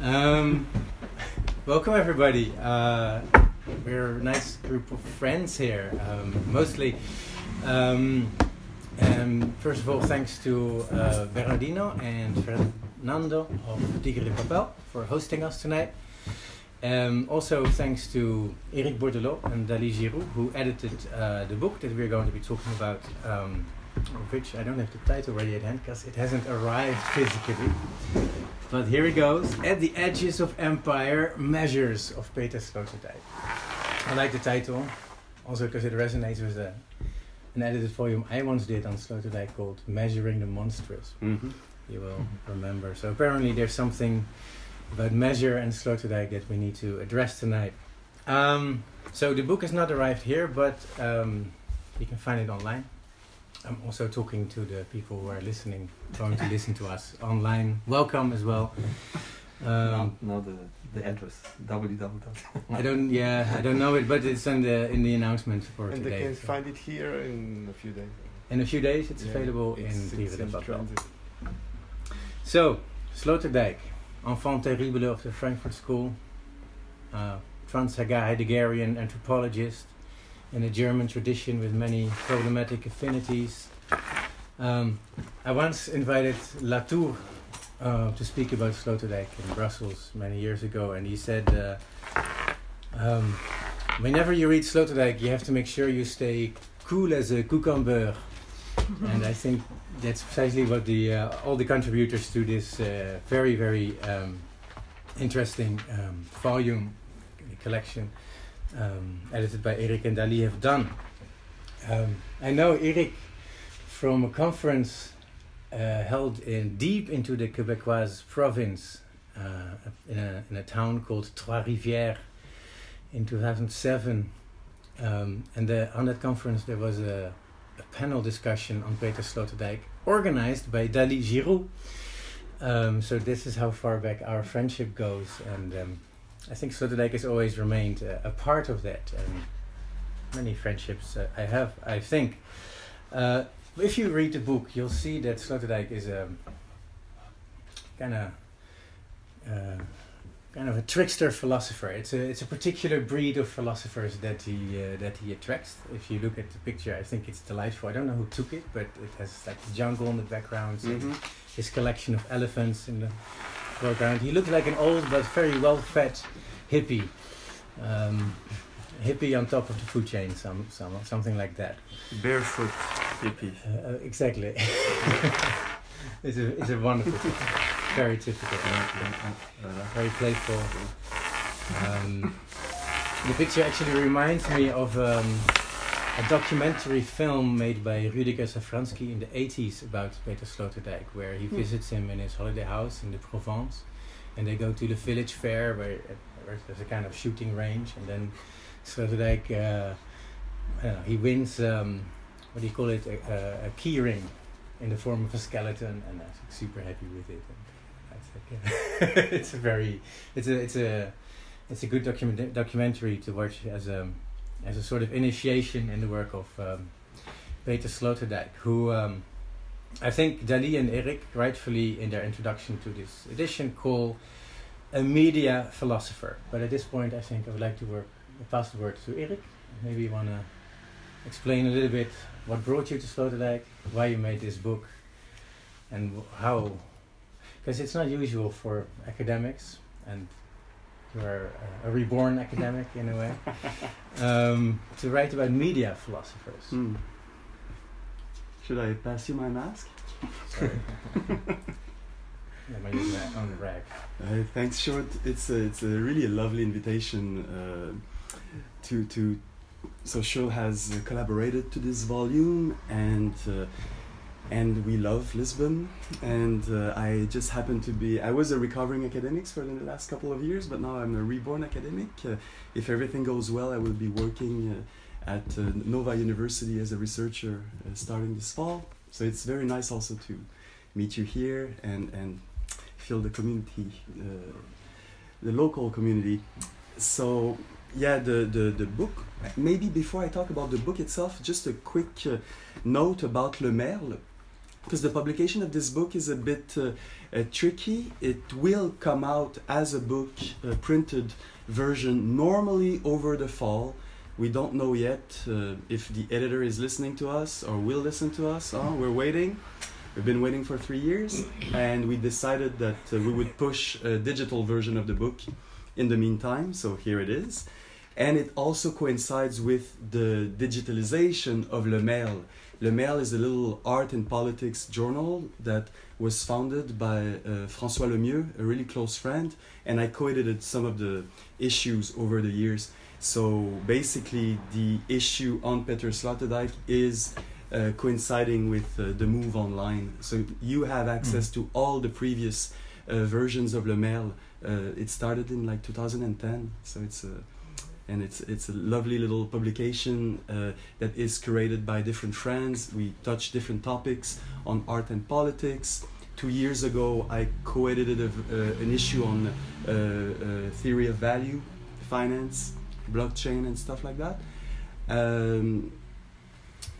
Um, welcome everybody. Uh, we're a nice group of friends here, um, mostly. Um, um, first of all, thanks to uh, Bernardino and Fernando of Tigre de Papel for hosting us tonight. Um, also, thanks to Erik Bordeleau and Dalie Giroux, who edited uh, the book that we're going to be talking about, um, which I don't have the title ready at hand because it hasn't arrived physically. But here it goes At the Edges of Empire Measures of Peter Sloterdijk. I like the title, also because it resonates with an edited volume I once did on Sloterdijk called Measuring the Monstrous. Mm-hmm. You will remember. So, apparently, there's something about measure and Sloterdijk that we need to address tonight. Um, so the book has not arrived here, but um, you can find it online. I'm also talking to the people who are listening, going to listen to us online. Welcome as well. now, Um, now the the address www. I don't, yeah, I don't know it, but it's in the in the announcement for And today. they can so. find it here in a few days. in a few days, it's Yeah, available it's- in it's Tigre de in Papel. So, Sloterdijk, enfant terrible of the Frankfurt School, uh, trans-Heideggerian anthropologist in a German tradition with many problematic affinities. Um, I once invited Latour uh, to speak about Sloterdijk in Brussels many years ago, and he said, uh, um, whenever you read Sloterdijk, you have to make sure you stay cool as a cucumber. and I think that's precisely what the uh, all the contributors to this uh, very very um, interesting um, volume collection um, edited by Erik and Dalie have done. Um, I know Erik from a conference uh, held in deep into the Quebecois province uh, in, a, in a town called Trois-Rivières in 2007. Um, and the, on that conference there was a, a panel discussion on Peter Sloterdijk organized by Dalie Giroux. Um, so this is how far back our friendship goes, and um, I think Sloterdijk has always remained uh, a part of that. And many friendships uh, I have, I think. Uh, if you read the book, you'll see that Sloterdijk is a kind of uh, kind of a trickster philosopher. It's a it's a particular breed of philosophers that he uh, that he attracts. If you look at the picture, I think it's delightful. I don't know who took it, but it has like the jungle in the background, Mm-hmm. his collection of elephants in the foreground. He looked like an old but very well-fed hippie. Um, hippie on top of the food chain, some, some something like that. Barefoot hippie. Uh, uh, exactly. it's a it's a wonderful, picture. very typical, very playful. Um, the picture actually reminds me of um, a documentary film made by Rudiger Safranski in the 80s about Peter Sloterdijk, where he Hmm. visits him in his holiday house in the Provence, and they go to the village fair where, where there's a kind of shooting range, and then Uh, I don't know, he wins, um, what do you call it, a, a, a key ring in the form of a skeleton, and I'm super happy with it. And it's, like, uh, it's a very, it's a, it's a, it's a good document documentary to watch as a as a sort of initiation in the work of um, Peter Sloterdijk, who um, I think Dalie and Erik rightfully in their introduction to this edition call a media philosopher. But at this point, I think I would like to work, pass the word to Erik. Maybe you want to explain a little bit what brought you to Sloterdijk, why you made this book, and how, because it's not usual for academics and you are a reborn academic in a way, um, to write about media philosophers. Hmm. Should I pass you my mask? Sorry. Use my own rag. Uh, thanks, Sjoerd. It's a, it's a really a lovely invitation uh, to to. So Sjoerd has uh, collaborated to this volume, and uh, and we love Lisbon. And uh, I just happen to be. I was a recovering academic for the last couple of years, but now I'm a reborn academic. Uh, if everything goes well, I will be working uh, at uh, Nova University as a researcher starting this fall. So it's very nice also to meet you here and and feel the community, the local community. So yeah, the, the, the book. Maybe before I talk about the book itself, just a quick uh, note about Le Merle. because the publication of this book is a bit uh, uh, tricky. It will come out as a book, uh, printed version, normally over the fall. We don't know yet uh, if the editor is listening to us or will listen to us. Oh, we're waiting. We've been waiting for three years, and we decided that uh, we would push a digital version of the book in the meantime. So here it is. And it also coincides with the digitalization of Le Merle. Le Merle is a little art and politics journal that was founded by uh, François Lemieux, a really close friend, and I co-edited some of the issues over the years. So basically, the issue on Peter Sloterdijk is uh, coinciding with uh, the move online. So you have access mm. to all the previous uh, versions of Le Merle. Uh, it started in like 2010, so it's a and it's it's a lovely little publication uh, that is curated by different friends. We touch different topics on art and politics. Two years ago, I co-edited a, uh, an issue on uh, uh, theory of value, finance, blockchain, and stuff like that. Um,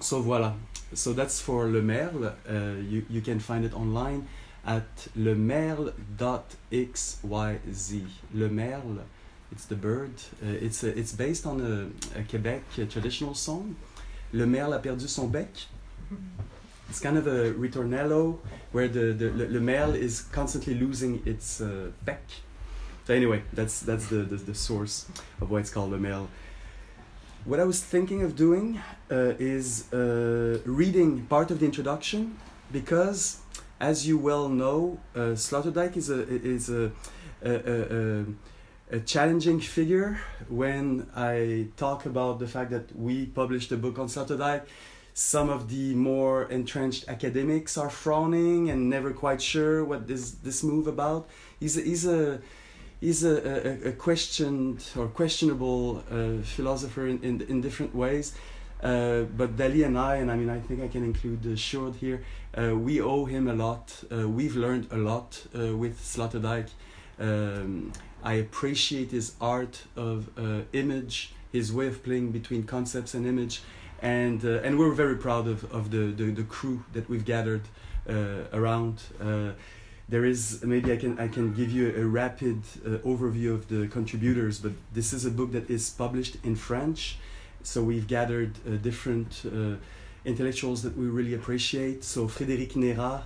so voilà. So that's for Le Merle. Uh, you, you can find it online at lemerle.xyz. Le Merle it's the bird. Uh, it's, uh, it's based on a, a Quebec a traditional song. Le merle a perdu son bec. It's kind of a ritornello where the, the le, le merle is constantly losing its uh, bec. So anyway, that's that's the, the, the source of why it's called Le Merle. What I was thinking of doing uh, is uh, reading part of the introduction because, as you well know, uh, Sloterdijk is a is a, a, a, a challenging figure when I talk about the fact that we published a book on Sloterdijk. Some of the more entrenched academics are frowning and never quite sure what this this move about. He's a, he's a he's a, a, a questioned or questionable uh, philosopher in, in, in different ways. Uh, but Dalie and I, and I mean, I think I can include uh, Sjoerd here, uh, we owe him a lot. Uh, we've learned a lot uh, with Sloterdijk. Um, I appreciate his art of uh, image, his way of playing between concepts and image, and uh, and we're very proud of, of the, the, the crew that we've gathered uh, around. Uh, there is maybe I can I can give you a rapid uh, overview of the contributors, but this is a book that is published in French, so we've gathered different intellectuals that we really appreciate. So Frédéric Neyrat,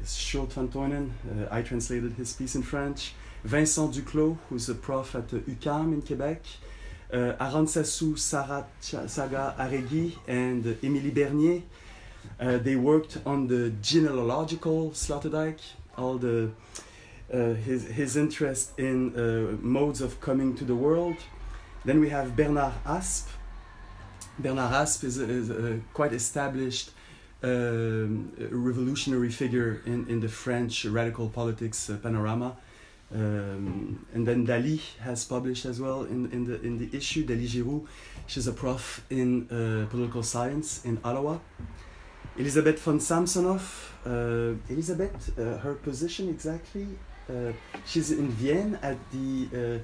is Sjoerd van Tuinen. I translated his piece in French. Vincent Duclos, who's a prof at UQAM in Quebec, uh, Arantzazu Saratxaga Arregi, and Émilie Bernier. Uh, they worked on the genealogical Sloterdijk, all the uh, his his interest in uh, modes of coming to the world. Then we have Bernard Aspe. Bernard Aspe is, is a quite established um, revolutionary figure in, in the French radical politics uh, panorama. Um, and then Dalie has published as well in, in, the, in the issue, Dalie Giroux. She's a prof in uh, political science in Ottawa. Elisabeth von Samsonow. Uh, Elisabeth, uh, her position exactly? Uh, she's in Vienna at the uh,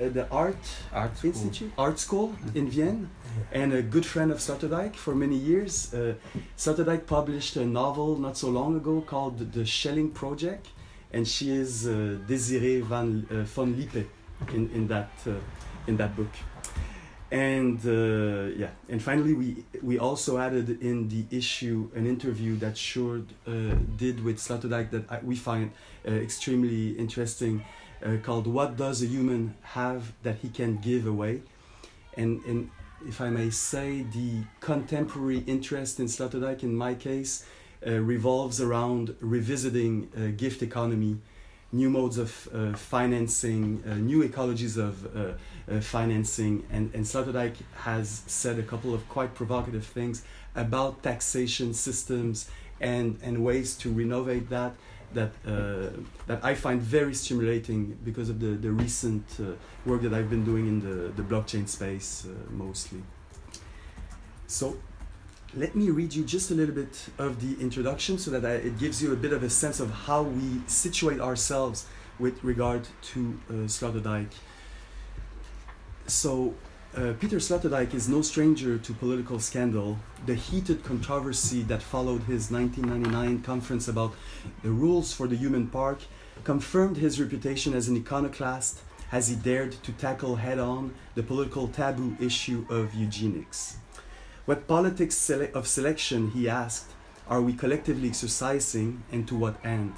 the art, art institute, art school in Vienna, and a good friend of Sloterdijk for many years. Uh, Sloterdijk published a novel not so long ago called The Schelling Project, and she is uh, Desiree van uh, von Lippe in in that uh, in that book. And uh, yeah, and finally we we also added in the issue an interview that Sjoerd uh, did with Sloterdijk that I, we find uh, extremely interesting, called "What Does a Human Have That He Can Give Away," and and if I may say, the contemporary interest in Sloterdijk, in my case, revolves around revisiting uh, gift economy, new modes of uh, financing, new ecologies of financing, and, and Sloterdijk has said a couple of quite provocative things about taxation systems and, and ways to renovate that that uh, that I find very stimulating because of the the recent uh, work that I've been doing in the the blockchain space uh, mostly. So let me read you just a little bit of the introduction so that I, it gives you a bit of a sense of how we situate ourselves with regard to uh, Sloterdijk. So, uh, Peter Sloterdijk is no stranger to political scandal. The heated controversy that followed his 1999 conference about the rules for the human park confirmed his reputation as an iconoclast as he dared to tackle head on the political taboo issue of eugenics. What politics sele- of selection, he asked, are we collectively exercising and to what end?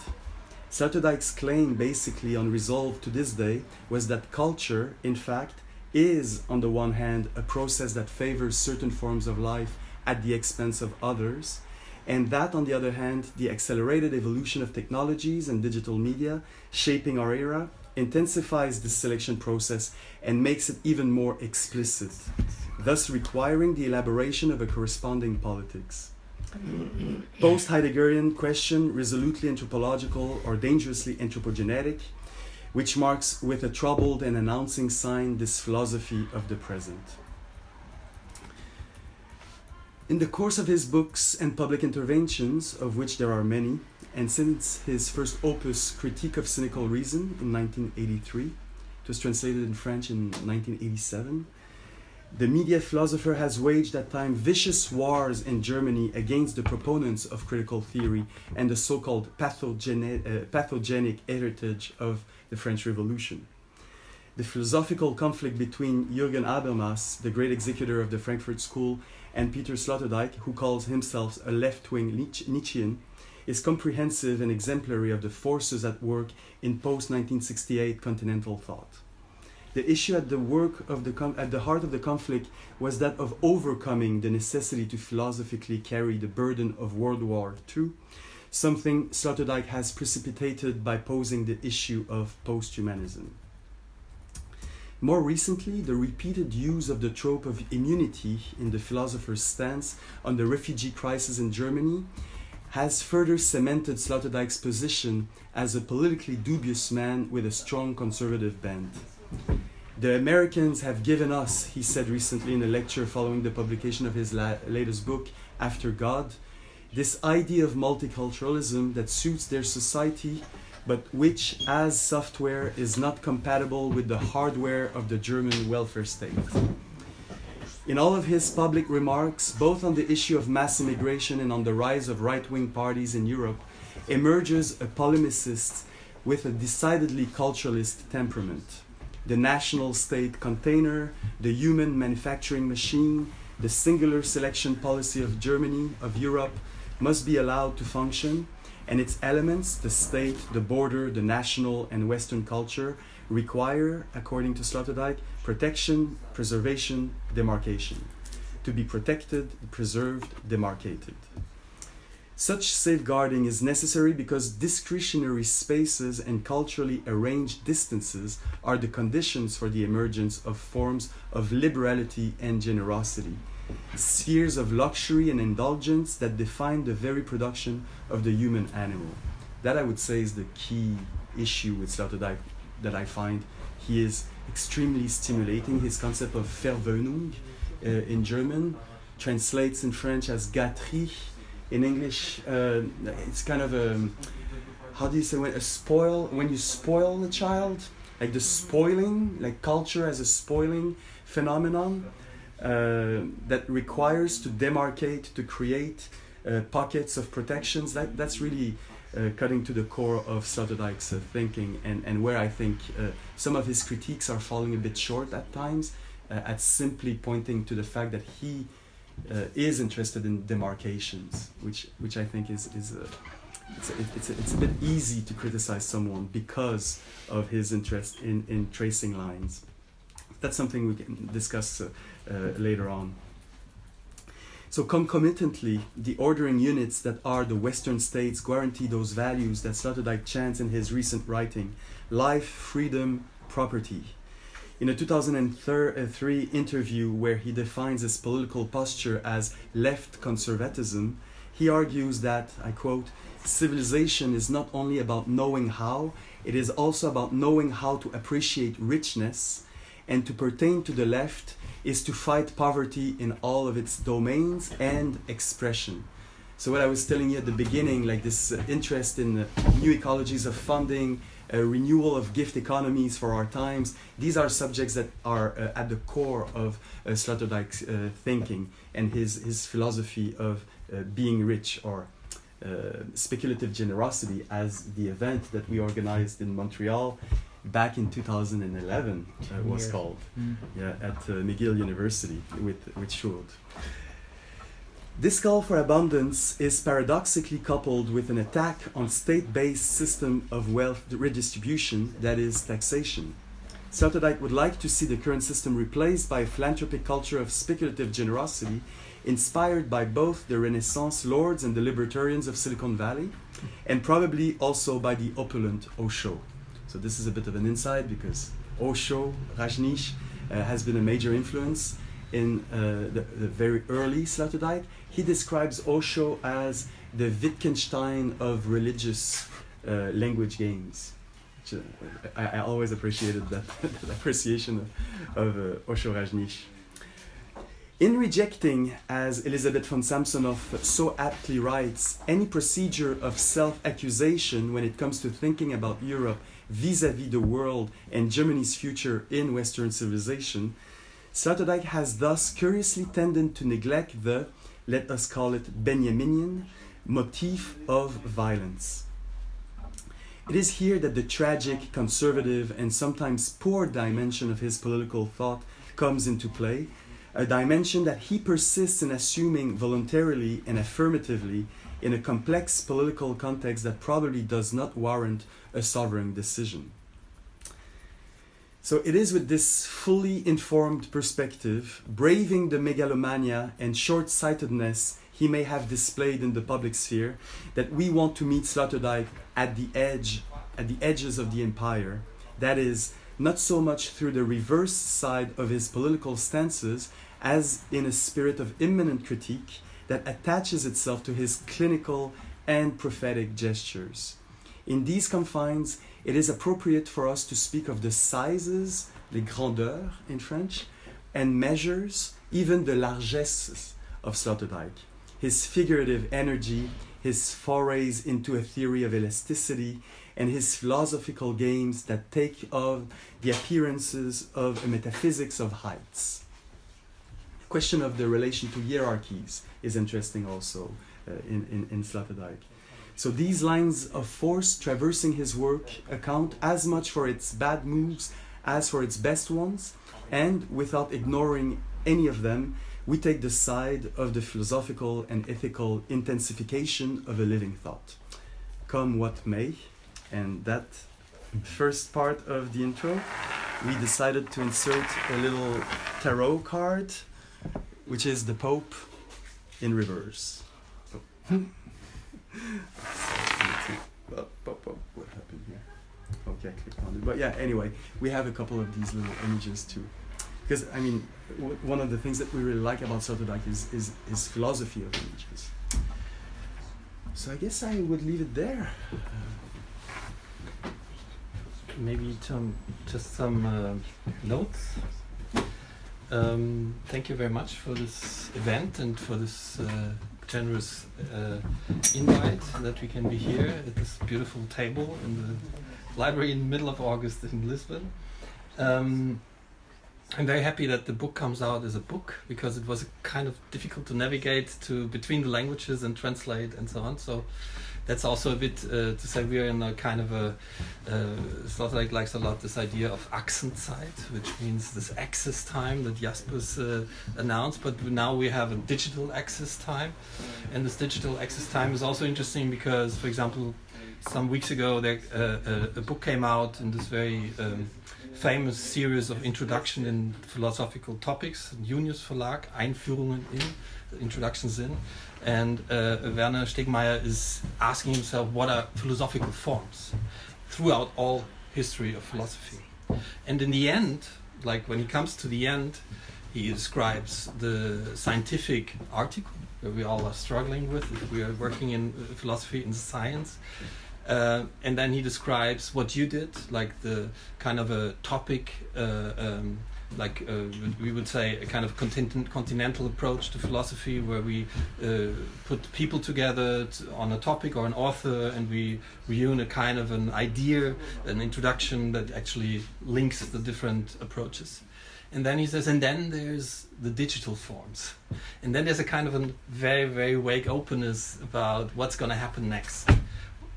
Sloterdijk's claim, basically unresolved to this day, was that culture, in fact, is, on the one hand, a process that favors certain forms of life at the expense of others, and that, on the other hand, the accelerated evolution of technologies and digital media shaping our era intensifies this selection process and makes it even more explicit, thus requiring the elaboration of a corresponding politics. Post Heideggerian question, resolutely anthropological or dangerously anthropogenetic, which marks with a troubled and announcing sign this philosophy of the present. In the course of his books and public interventions, of which there are many, and since his first opus, Critique of Cynical Reason, in 1983, it was translated in French in 1987, the media philosopher has waged at times vicious wars in Germany against the proponents of critical theory and the so called pathogenic, uh, pathogenic heritage of the French Revolution. The philosophical conflict between Jürgen Habermas, the great executor of the Frankfurt School, and Peter Sloterdijk, who calls himself a left wing Nietzschean, is comprehensive and exemplary of the forces at work in post 1968 continental thought. The issue at the work of the com- at the heart of the conflict was that of overcoming the necessity to philosophically carry the burden of World War II, something Sloterdijk has precipitated by posing the issue of posthumanism. More recently, the repeated use of the trope of immunity in the philosopher's stance on the refugee crisis in Germany has further cemented Sloterdijk's position as a politically dubious man with a strong conservative bent. The Americans have given us, he said recently in a lecture following the publication of his la- latest book, After God, this idea of multiculturalism that suits their society but which, as software, is not compatible with the hardware of the German welfare state. In all of his public remarks, both on the issue of mass immigration and on the rise of right wing parties in Europe, emerges a polemicist with a decidedly culturalist temperament. The national state container, the human manufacturing machine, the singular selection policy of Germany, of Europe, must be allowed to function and its elements, the state, the border, the national, and Western culture, require, according to Sloterdijk, protection, preservation, demarcation. To be protected, preserved, demarcated. Such safeguarding is necessary because discretionary spaces and culturally arranged distances are the conditions for the emergence of forms of liberality and generosity spheres of luxury and indulgence that define the very production of the human animal. That I would say is the key issue with Sloterdijk that I find he is extremely stimulating. His concept of Verwöhnung uh, in German translates in French as gâterie. In English, uh, it's kind of a how do you say when a spoil when you spoil a child, like the spoiling, like culture as a spoiling phenomenon uh, that requires to demarcate, to create uh, pockets of protections. That, that's really uh, cutting to the core of Sloterdijk's uh, thinking, and, and where I think uh, some of his critiques are falling a bit short at times, at simply pointing to the fact that he is interested in demarcations, which, which I think is, is it's, a, it's, a, it's a bit easy to criticize someone because of his interest in, in tracing lines. That's something we can discuss uh, later on. So concomitantly, the ordering units that are the Western states guarantee those values that Sloterdijk chants in his recent writing life, freedom, property. In a 2003 interview where he defines his political posture as left conservatism, he argues that, I quote, civilization is not only about knowing how, it is also about knowing how to appreciate richness, and to pertain to the left, is to fight poverty in all of its domains and expression. So what I was telling you at the beginning, like this uh, interest in uh, new ecologies of funding, a renewal of gift economies for our times. These are subjects that are uh, at the core of uh, Sloterdijk's uh, thinking and his, his philosophy of uh, being rich or uh, speculative generosity as the event that we organized in Montreal back in 2011 uh, was called Mm. yeah, at uh, McGill University with, with Sjoerd. This call for abundance is paradoxically coupled with an attack on state-based system of wealth redistribution, that is taxation. Sloterdijk would like to see the current system replaced by a philanthropic culture of speculative generosity inspired by both the Renaissance lords and the libertarians of Silicon Valley, and probably also by the opulent Osho. So this is a bit of an insight because Osho, Rajneesh, uh, has been a major influence in uh, the, the very early Sloterdijk. He describes Osho as the Wittgenstein of religious uh, language games. Which, uh, I, I always appreciated that, that appreciation of, of uh, Osho Rajneesh. In rejecting, as Elizabeth von Samsonow so aptly writes, any procedure of self accusation when it comes to thinking about Europe vis a vis the world and Germany's future in Western civilization, Sloterdijk has thus curiously tended to neglect the, let us call it Benjaminian, motif of violence. It is here that the tragic, conservative, and sometimes poor dimension of his political thought comes into play, a dimension that he persists in assuming voluntarily and affirmatively in a complex political context that probably does not warrant a sovereign decision. So it is with this fully informed perspective, braving the megalomania and short sightedness he may have displayed in the public sphere, that we want to meet Sloterdijk at the edge, at the edges of the empire. That is, not so much through the reverse side of his political stances as in a spirit of imminent critique that attaches itself to his clinical and prophetic gestures. In these confines, it is appropriate for us to speak of the sizes, les grandeurs in French, and measures, even the largesses of Sloterdijk. His figurative energy, his forays into a theory of elasticity, and his philosophical games that take of the appearances of a metaphysics of heights. The question of the relation to hierarchies is interesting also uh, in, in, in Sloterdijk. So these lines of force traversing his work account as much for its bad moves as for its best ones, and without ignoring any of them, we take the side of the philosophical and ethical intensification of a living thought. Come what may, and that first part of the intro, we decided to insert a little tarot card, which is the Pope in reverse. What happened here? Okay, I clicked on it. But yeah, anyway, we have a couple of these little images too. Because, I mean, w- one of the things that we really like about Sloterdijk is, is his philosophy of images. So I guess I would leave it there. Maybe some, just some uh, notes. Um, thank you very much for this event and for this uh, generous uh, invite that we can be here at this beautiful table in the library in the middle of August in Lisbon. Um, I'm very happy that the book comes out as a book because it was kind of difficult to navigate to between the languages and translate and so on. So that's also a bit uh, to say we're in a kind of a uh, Sloterdijk likes a lot this idea of Achsenzeit, which means this access time that Jaspers uh, announced. But now we have a digital access time, and this digital access time is also interesting because, for example, some weeks ago there uh, a, a book came out in this very um, famous series of introduction in philosophical topics, Junius Verlag, Einführungen in, introductions in. And uh, Werner Stegmaier is asking himself what are philosophical forms throughout all history of philosophy. And in the end, like when he comes to the end, he describes the scientific article that we all are struggling with if we are working in uh, philosophy in science Uh, and then he describes what you did, like the kind of a topic, uh, um, like uh, we would say a kind of continent, continental approach to philosophy, where we uh, put people together on a topic or an author, and we reune a kind of an idea, an introduction that actually links the different approaches. And then he says, and then there's the digital forms. And then there's a kind of a very, very vague openness about what's going to happen next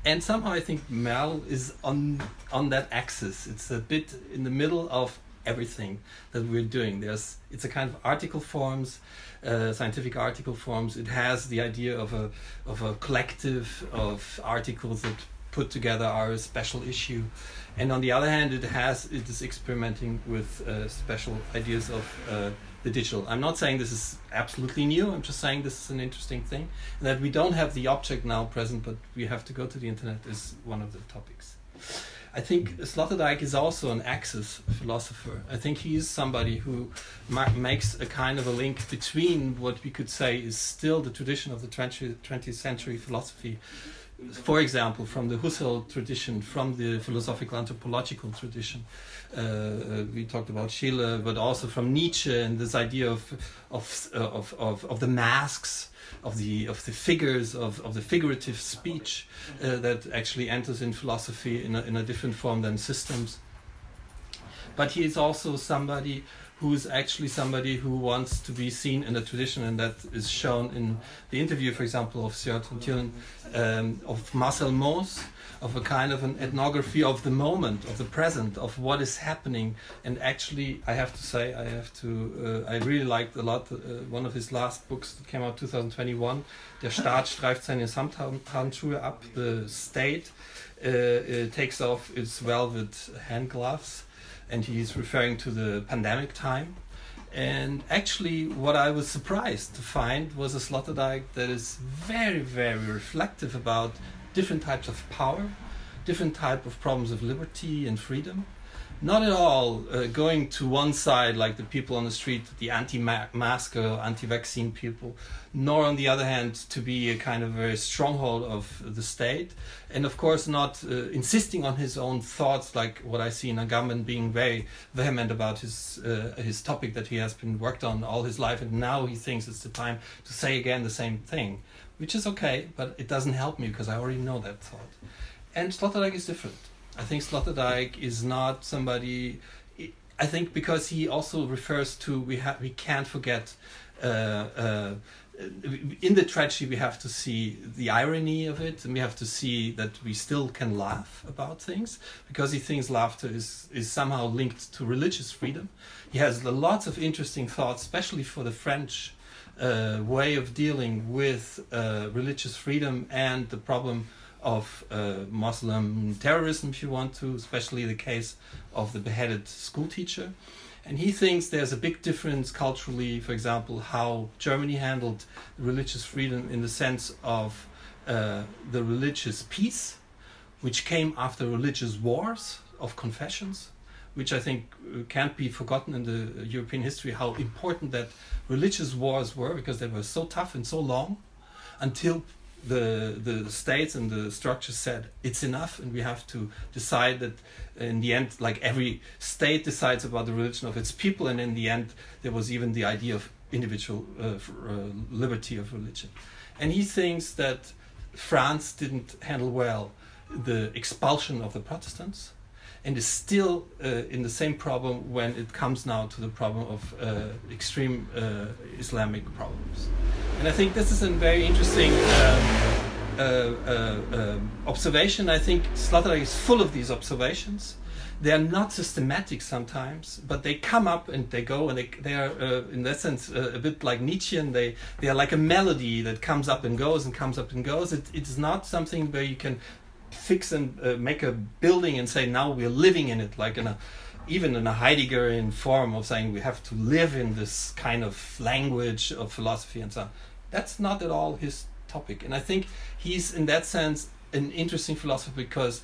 and somehow I think Merle is on on that axis. It's a bit in the middle of everything that we're doing. There's it's a kind of article forms, uh, scientific article forms. It has the idea of a of a collective of articles that put together are a special issue, and on the other hand, it has it is experimenting with uh, special ideas of. Uh, the digital. I'm not saying this is absolutely new. I'm just saying this is an interesting thing. That we don't have the object now present, but we have to go to the internet is one of the topics. I think Sloterdijk is also an axis philosopher. I think he is somebody who ma- makes a kind of a link between what we could say is still the tradition of the 20th century philosophy for example, from the Husserl tradition, from the philosophical anthropological tradition. Uh, uh, we talked about Schiller, but also from Nietzsche and this idea of of uh, of, of, of the masks, of the of the figures, of, of the figurative speech uh, that actually enters in philosophy in a, in a different form than systems. But he is also somebody who's actually somebody who wants to be seen in a tradition, and that is shown in the interview, for example, of Turin, um, of Marcel Mauss, of a kind of an ethnography of the moment, of the present, of what is happening. And actually, I have to say, I have to, uh, I really liked a lot uh, one of his last books that came out 2021, Der Staat streift seine Samthandschuhe ab, the state uh, uh, takes off its velvet hand gloves and he's referring to the pandemic time. And actually, what I was surprised to find was a Sloterdijk that is very, very reflective about different types of power, different type of problems of liberty and freedom, not at all uh, going to one side like the people on the street, the anti-mask or anti-vaccine people, nor on the other hand to be a kind of a stronghold of the state, and of course not uh, insisting on his own thoughts like what I see in Agamben being very vehement about his uh, his topic that he has been worked on all his life, and now he thinks it's the time to say again the same thing, which is okay, but it doesn't help me because I already know that thought. And Sloterdijk is different I think Sloterdijk is not somebody. I think because he also refers to we have we can't forget. Uh, uh, in the tragedy, we have to see the irony of it, and we have to see that we still can laugh about things because he thinks laughter is is somehow linked to religious freedom. He has lots of interesting thoughts, especially for the French uh, way of dealing with uh, religious freedom and the problem of uh, Muslim terrorism, if you want to, especially the case of the beheaded schoolteacher. And he thinks there's a big difference culturally, for example, how Germany handled religious freedom in the sense of uh, the religious peace, which came after religious wars of confessions, which I think uh, can't be forgotten in the European history, how important that religious wars were because they were so tough and so long until the the states and the structures said it's enough and we have to decide that in the end like every state decides about the religion of its people and in the end there was even the idea of individual uh, uh, liberty of religion. And he thinks that France didn't handle well the expulsion of the Protestants and is still uh, in the same problem when it comes now to the problem of uh, extreme uh, Islamic problems. And I think this is a very interesting um, uh, uh, um, observation. I think Sloterdijk is full of these observations. They are not systematic sometimes, but they come up and they go, and they, they are, uh, in that sense, a bit like Nietzschean. They, they are like a melody that comes up and goes and comes up and goes. It, it's not something where you can fix and uh, make a building and say now we're living in it like in a even in a heideggerian form of saying we have to live in this kind of language of philosophy and so on. That's not at all his topic. And i think he's in that sense an interesting philosopher because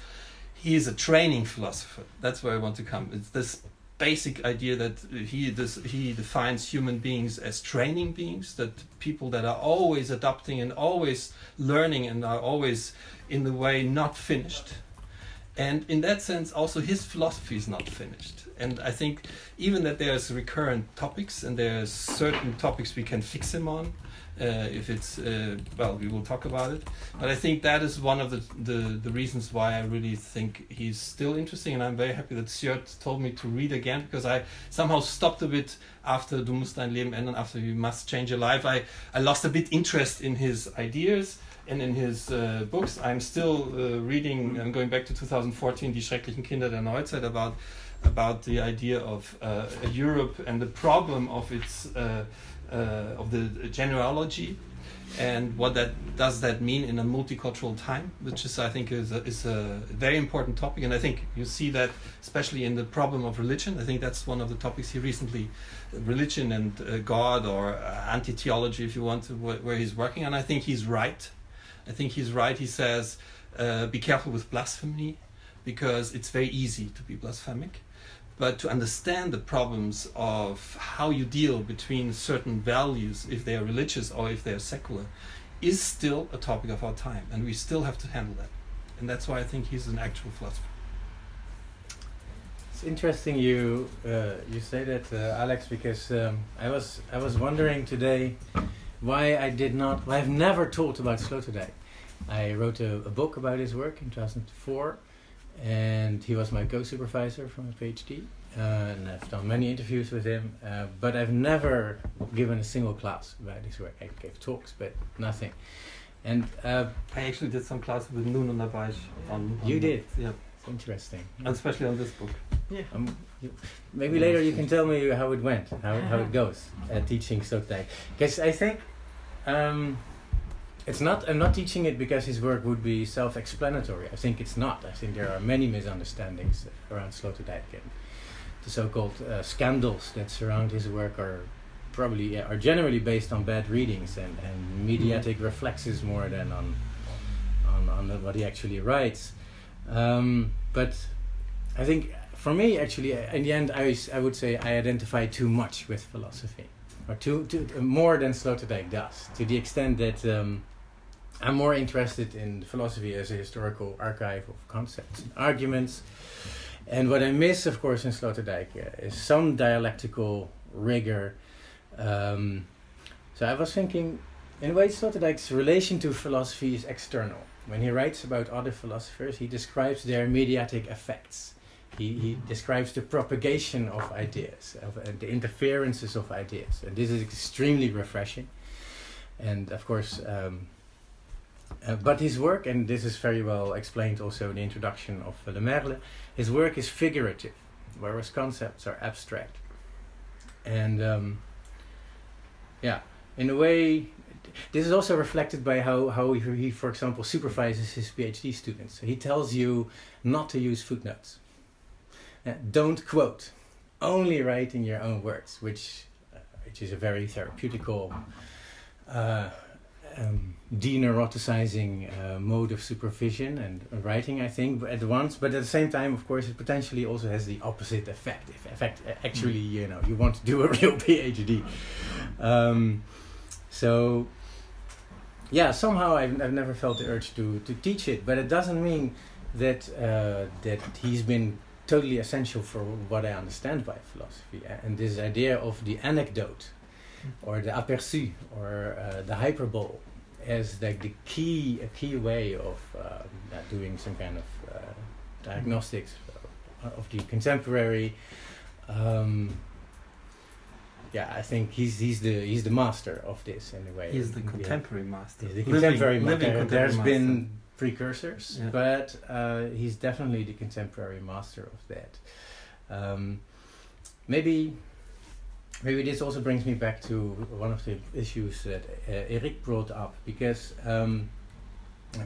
he is a training philosopher. That's where i want to come. It's this basic idea that he he defines human beings as training beings that people that are always adapting and always learning and are always in the way not finished. And in that sense also his philosophy is not finished. And i think even that there's recurrent topics and there's certain topics we can fix him on uh, if it's uh, well, we will talk about it. But I think that is one of the, the, the reasons why I really think he's still interesting, and I'm very happy that Sjoerd told me to read again because I somehow stopped a bit after Du musst dein Leben ändern, after You Must Change Your Life. I, I lost a bit interest in his ideas and in his uh, books. I'm still uh, reading. I'm going back to 2014, Die schrecklichen Kinder der Neuzeit about about the idea of uh, Europe and the problem of its uh, of the genealogy and what that does that mean in a multicultural time which is i think is a, is a very important topic. And i think you see that especially in the problem of religion. I think that's one of the topics he recently. Religion and uh, god or uh, anti-theology if you want to wh- where he's working. And i think he's right. I think he's right. He says uh, be careful with blasphemy because it's very easy to be blasphemic but to understand the problems of how you deal between certain values, if they are religious or if they are secular, is still a topic of our time, and we still have to handle that. And that's why I think he's an actual philosopher. It's interesting you uh, you say that, uh, Alex, because um, I was I was wondering today why I did not. I've never talked about Sloterdijk. I wrote a, a book about his work in 2004 and he was my co-supervisor for my PhD. Uh, and I've done many interviews with him, uh, but I've never given a single class about his work. I gave talks, but nothing. And uh, I actually did some classes with Nuno Nabais on, on. You did? Yeah. It's interesting. especially on this book. Yeah. Um, you, maybe later you can tell me how it went, how, how it goes, uh, teaching Sloterdijk. Because I think. Um, it's not i'm not teaching it because his work would be self-explanatory. I think it's not. I think there are many misunderstandings around sloterdijk and the so-called uh, scandals that surround his work are probably are generally based on bad readings and, and mediatic mm-hmm. reflexes more than on on, on what he actually writes. Um, but i think for me actually in the end I, I would say i identify too much with philosophy or too, too more than Sloterdijk does, to the extent that um, I'm more interested in philosophy as a historical archive of concepts and arguments. And what I miss, of course, in Sloterdijk uh, is some dialectical rigor. Um, so I was thinking, in a way, Sloterdijk's relation to philosophy is external. When he writes about other philosophers, he describes their mediatic effects. He, he describes the propagation of ideas, of, the interferences of ideas. And this is extremely refreshing. And of course, um, uh, but his work, and this is very well explained also in the introduction of uh, Le Merle, his work is figurative, whereas concepts are abstract. And um, yeah, in a way, this is also reflected by how, how he, he, for example, supervises his PhD students. So he tells you not to use footnotes. Uh, don't quote, only write in your own words, which, uh, which is a very therapeutical uh, um, deneuroticizing uh, mode of supervision and writing, I think, at once. But at the same time, of course, it potentially also has the opposite effect. If effect, actually, mm. you know, you want to do a real PhD. Um, so, yeah, somehow I've, I've never felt the urge to, to teach it, but it doesn't mean that uh, that he's been totally essential for what I understand by philosophy. And this idea of the anecdote or the aperçu or uh, the hyperbole as like the key a key way of uh, doing some kind of uh, diagnostics of the contemporary um, yeah, I think he's he's the he's the master of this in a way. He's the contemporary yeah. master. He's the contemporary living, master. Living contemporary There's master. been precursors, yeah. but uh, he's definitely the contemporary master of that. Um, maybe maybe this also brings me back to one of the issues that uh, Erik brought up because um,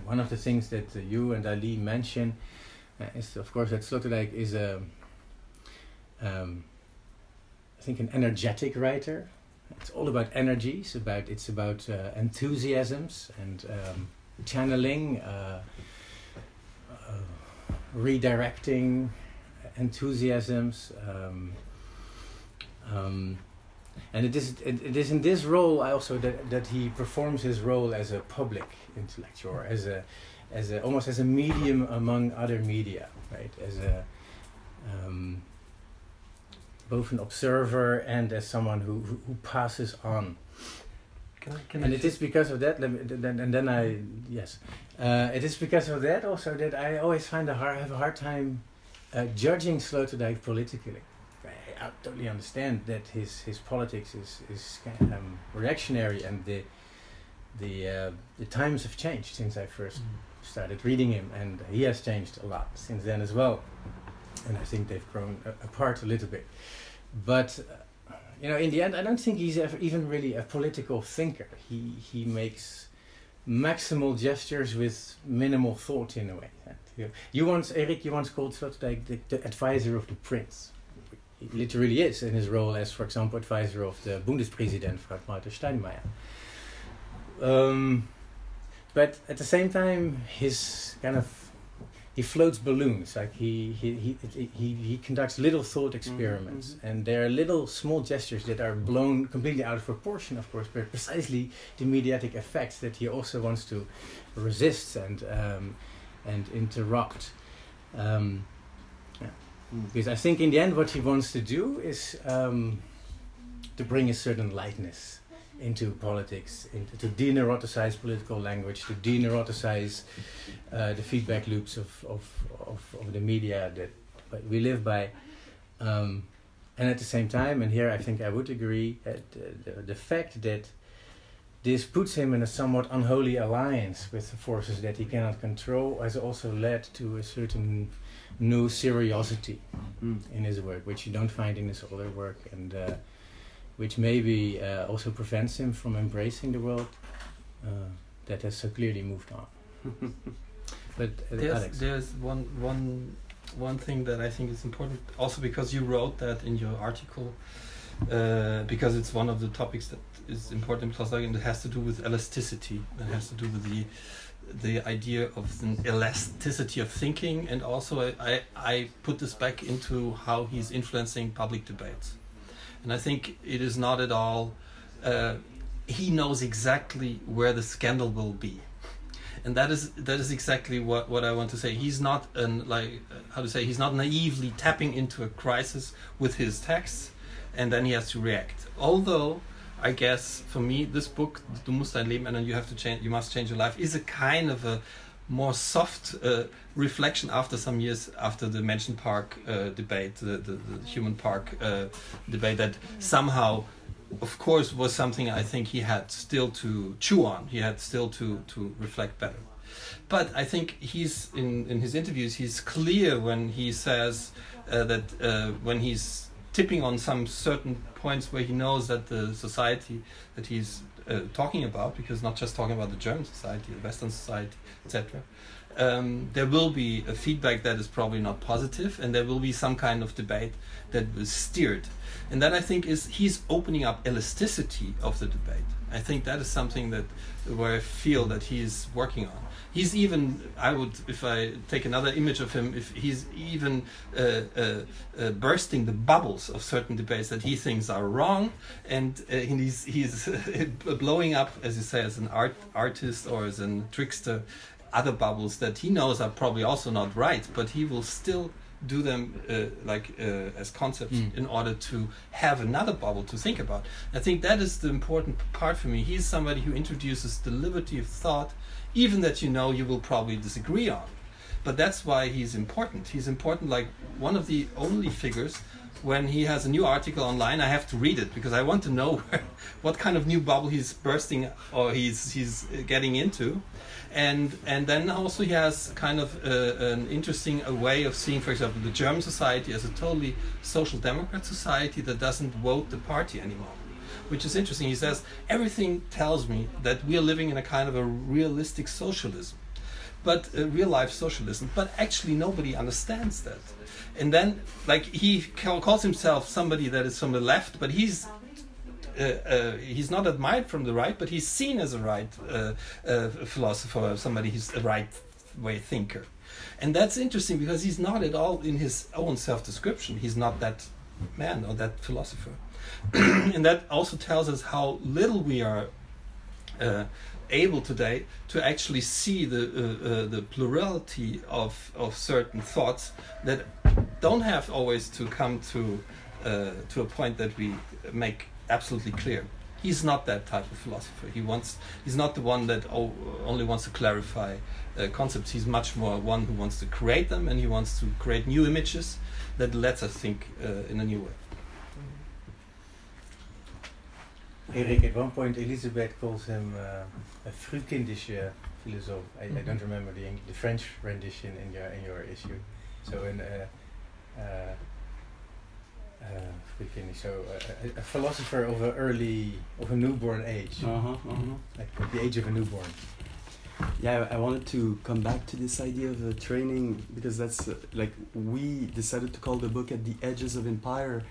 one of the things that uh, you and Ali mention uh, is, of course, that Sloterdijk is a, um, I think, an energetic writer. It's all about energies. About it's about uh, enthusiasms and um, channeling, uh, uh, redirecting enthusiasms. Um, and it is it, it is in this role I also that, that he performs his role as a public intellectual, as a as a almost as a medium among other media, right? As a um, both an observer and as someone who who, who passes on. Can I, can and I it is because of that. Let me, then, and then I yes, uh, it is because of that also that I always find a hard have a hard time uh, judging Sloterdijk politically. I, totally understand that his his politics is is um, reactionary and the the uh, the times have changed since I first started reading him, and he has changed a lot since then as well. And I think they've grown a- apart a little bit. But uh, you know, in the end, I don't think he's ever even really a political thinker. He he makes maximal gestures with minimal thought in a way. You once, Erik, you once called Sloterdijk the, the advisor of the prince. He literally is in his role as, for example, advisor of the Bundespräsident, Frank Walter Steinmeier. Um, but at the same time, his kind of he floats balloons. Like he he he he, he conducts little thought experiments, mhm. and there are little small gestures that are blown completely out of proportion, of course, but precisely the mediatic effects that he also wants to resist and um, and interrupt. Um. Mm. Because I think in the end, what he wants to do is um, to bring a certain lightness into politics, into, to de-neuroticize political language, to de-neuroticize uh, the feedback loops of, of, of, of the media that we live by. Um, and at the same time, and here I think I would agree, that uh, the, the fact that this puts him in a somewhat unholy alliance with the forces that he cannot control has also led to a certain new seriosity Mm. in his work, which you don't find in his other work, and uh, which maybe uh, also prevents him from embracing the world uh, that has so clearly moved on. But uh, There's, Alex, there's one one one thing that I think is important, also because you wrote that in your article, uh, because it's one of the topics that is important because like, it has to do with elasticity. It has to do with the the idea of an elasticity of thinking, and also I, I, put this back into how he's influencing public debates, and I think it is not at all. Uh, he knows exactly where the scandal will be and that is that is exactly what what I want to say. He's not an like how to say he's not naively tapping into a crisis with his texts, and then he has to react. Although I guess for me this book Du musst dein Leben ändern, you have to change, you must change your life, is a kind of a more soft uh, reflection after some years after the Menschenpark uh, debate, the, the, the Human Park uh, debate, that somehow of course was something I think he had still to chew on. He had still to to reflect better. But I think he's in in his interviews he's clear when he says uh, that uh, when he's tipping on some certain points where he knows that the society that he's uh, talking about, because not just talking about the German society, the Western society, etc. Um, there will be a feedback that is probably not positive, and there will be some kind of debate that was steered and that I think is he's opening up elasticity of the debate. I think that is something that where I feel that he's working on. He's even I would if I take another image of him, if he's even uh, uh, uh, bursting the bubbles of certain debates that he thinks are wrong, and uh, he's he's blowing up, as you say, as an art artist or as a trickster, other bubbles that he knows are probably also not right, but he will still do them uh, like uh, as concepts Mm. in order to have another bubble to think about. I think that is the important part for me. He's somebody who introduces the liberty of thought, even that you know you will probably disagree on. But that's why he's important. He's important like one of the only figures when he has a new article online, I have to read it because I want to know what kind of new bubble he's bursting or he's he's getting into, and and then also he has kind of uh, an interesting uh, way of seeing, for example, the German society as a totally social democrat society that doesn't vote the party anymore, which is interesting. He says everything tells me that we are living in a kind of a realistic socialism but uh, real life socialism. But actually, nobody understands that. And then, like he calls himself somebody that is from the left, but he's. Uh, uh, he's not admired from the right, but he's seen as a right uh, uh, philosopher, somebody who's a right way thinker. And that's interesting because he's not at all in his own self description, he's not that man or that philosopher. and that also tells us how little we are uh, able today to actually see the uh, uh, the plurality of of certain thoughts that don't have always to come to to a point that we make absolutely clear. He's not that type of philosopher. He wants. He's not the one that only wants to clarify uh, concepts. He's much more one who wants to create them, and he wants to create new images that lets us think uh, in a new way. Erik, at one point Elizabeth calls him uh, a frühkindische philosoph. I, I, don't remember the, the French rendition in your in your issue. So in uh, uh, so uh, a, a, philosopher of an early of a newborn age, uh-huh, uh-huh. like the age of a newborn. Yeah, I wanted to come back to this idea of uh, training because that's uh, like we decided to call the book "At the Edges of Empire."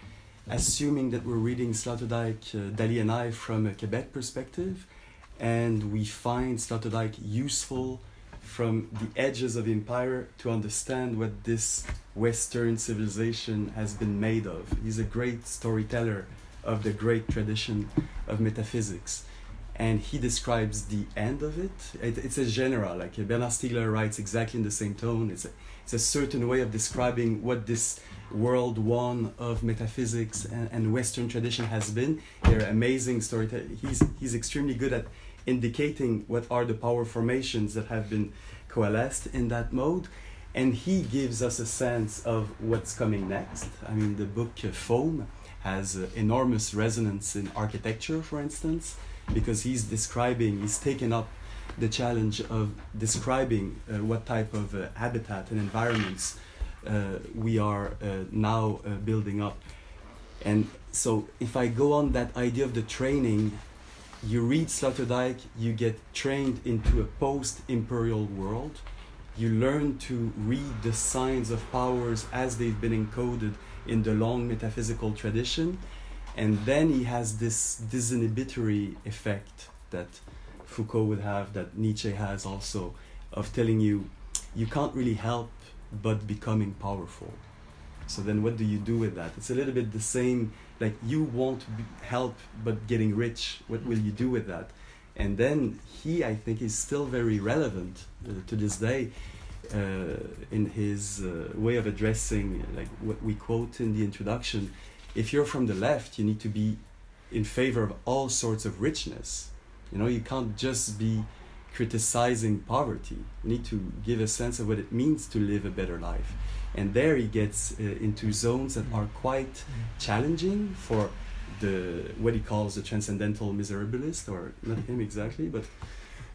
assuming that we're reading Sloterdijk, uh, Dalie and I, from a Quebec perspective, and we find Sloterdijk useful from the edges of empire to understand what this Western civilization has been made of. He's a great storyteller of the great tradition of metaphysics. And he describes the end of it. it it's a genre, like uh, Bernard Stiegler writes exactly in the same tone. It's a, it's a certain way of describing what this world one of metaphysics and, and Western tradition has been. They're amazing storytellers. He's, he's extremely good at indicating what are the power formations that have been coalesced in that mode. And he gives us a sense of what's coming next. I mean, the book Foam has uh, enormous resonance in architecture, for instance, because he's describing, he's taken up the challenge of describing uh, what type of uh, habitat and environments uh, we are uh, now uh, building up. And so, if I go on that idea of the training, you read Sloterdijk, you get trained into a post imperial world. You learn to read the signs of powers as they've been encoded in the long metaphysical tradition. And then he has this disinhibitory effect that Foucault would have, that Nietzsche has also, of telling you you can't really help but becoming powerful. So then what do you do with that? It's a little bit the same, like you won't help but getting rich. What will you do with that? And then he, I think, is still very relevant uh, to this day uh, in his uh, way of addressing, like what we quote in the introduction. If you're from the left, you need to be in favor of all sorts of richness. You know, you can't just be criticizing poverty. We need to give a sense of what it means to live a better life. And there he gets uh, into zones that are quite challenging for the what he calls the transcendental miserabilist, or not him exactly, but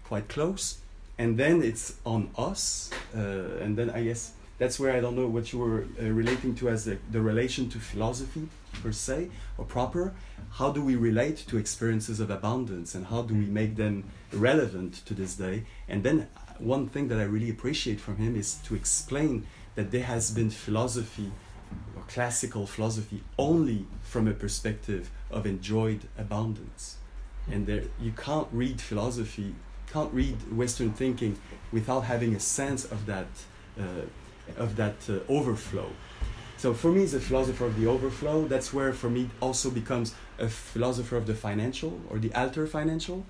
quite close. And then it's on us, uh, and then I guess that's where I don't know what you were uh, relating to as the, the relation to philosophy per se or proper. How do we relate to experiences of abundance and how do we make them relevant to this day? And then uh, one thing that I really appreciate from him is to explain that there has been philosophy or classical philosophy only from a perspective of enjoyed abundance. And there you can't read philosophy, can't read Western thinking without having a sense of that uh, of that uh, overflow. So for me, he's a philosopher of the overflow. That's where, for me, also becomes a philosopher of the financial or the alter financial.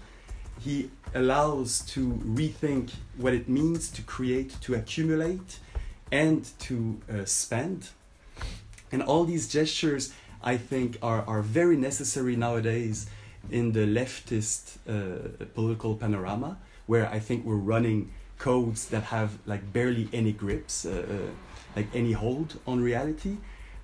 He allows to rethink what it means to create, to accumulate, and to uh, spend. And all these gestures, I think, are, are very necessary nowadays in the leftist uh, political panorama, where I think we're running codes that have like barely any grips, uh, uh, like any hold on reality.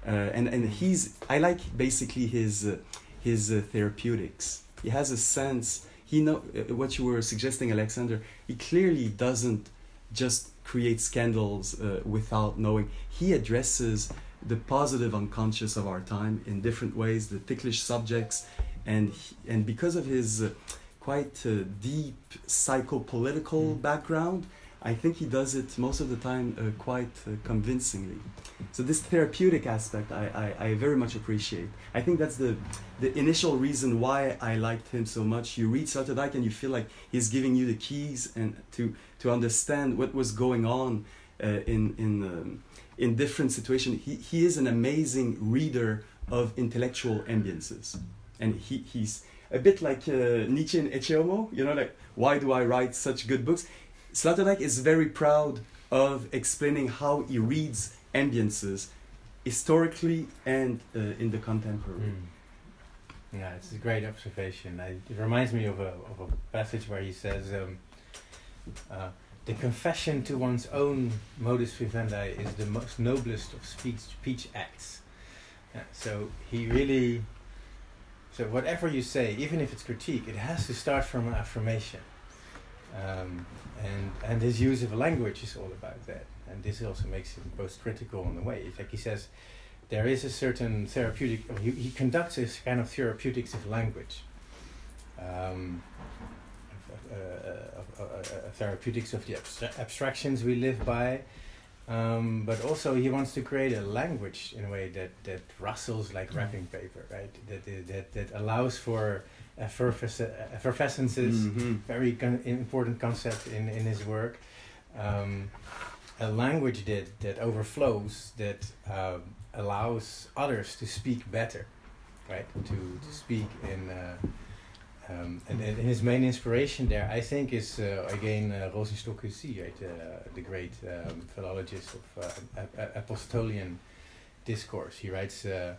Uh, and and he's I like basically his his therapeutics. He has a sense. He know what you were suggesting, Alexander. He clearly doesn't just create scandals without knowing. He addresses the positive unconscious of our time in different ways, the ticklish subjects, and and because of his uh, quite uh, deep psychopolitical mm. background. I think he does it most of the time uh, quite uh, convincingly. So this therapeutic aspect I, I, I, very much appreciate. I think that's the the initial reason why I liked him so much. You read Sloterdijk and you feel like he's giving you the keys and to to understand what was going on uh, in in um, in different situations. He he is an amazing reader of intellectual ambiences, and he he's a bit like uh, Nietzsche and Ecce Homo. You know, like why do I write such good books? Sloterdijk is very proud of explaining how he reads ambiences historically and uh, in the contemporary. Mm. Yeah, it's a great observation. I, it reminds me of a, of a passage where he says, um, uh, The confession to one's own modus vivendi is the most noblest of speech, speech acts. Yeah, so he really, so whatever you say, even if it's critique, it has to start from an affirmation. Um, and, and his use of language is all about that and this also makes him both critical in a way. It's like he says, there is a certain therapeutic. He, he conducts this kind of therapeutics of language, um, uh, uh, uh, therapeutics of the abstra abstractions we live by. Um, but also, he wants to create a language in a way that, that rustles like wrapping paper, right? That that that allows for effervescences, mm -hmm. very con important concept in in his work. Um, a language that that overflows that um, allows others to speak better, right? To to speak in. Uh, um, and, and, his main inspiration there, I think, is uh, again uh, Rosenstock-Huessy, right? Uh, the great um, philologist of uh, Apostolian discourse. He writes. Uh,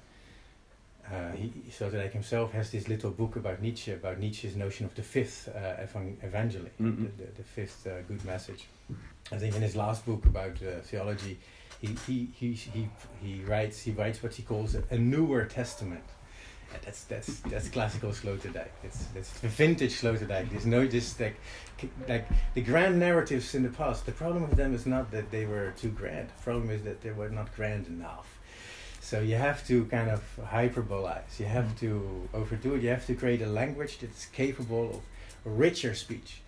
uh, he, Sloterdijk himself has this little book about Nietzsche, about Nietzsche's notion of the fifth uh, evangel- mm -hmm. the, the, the, fifth uh, good message. I think in his last book about uh, theology, he, he, he, he, he writes he writes what he calls a, a newer testament. That's that's that's classical Sloterdijk. It's that's vintage Sloterdijk. There's no just like like the grand narratives in the past. The problem with them is not that they were too grand. The problem is that they were not grand enough. So you have to kind of hyperbolize. You have mm. to overdo it. You have to create a language that's capable of richer speech.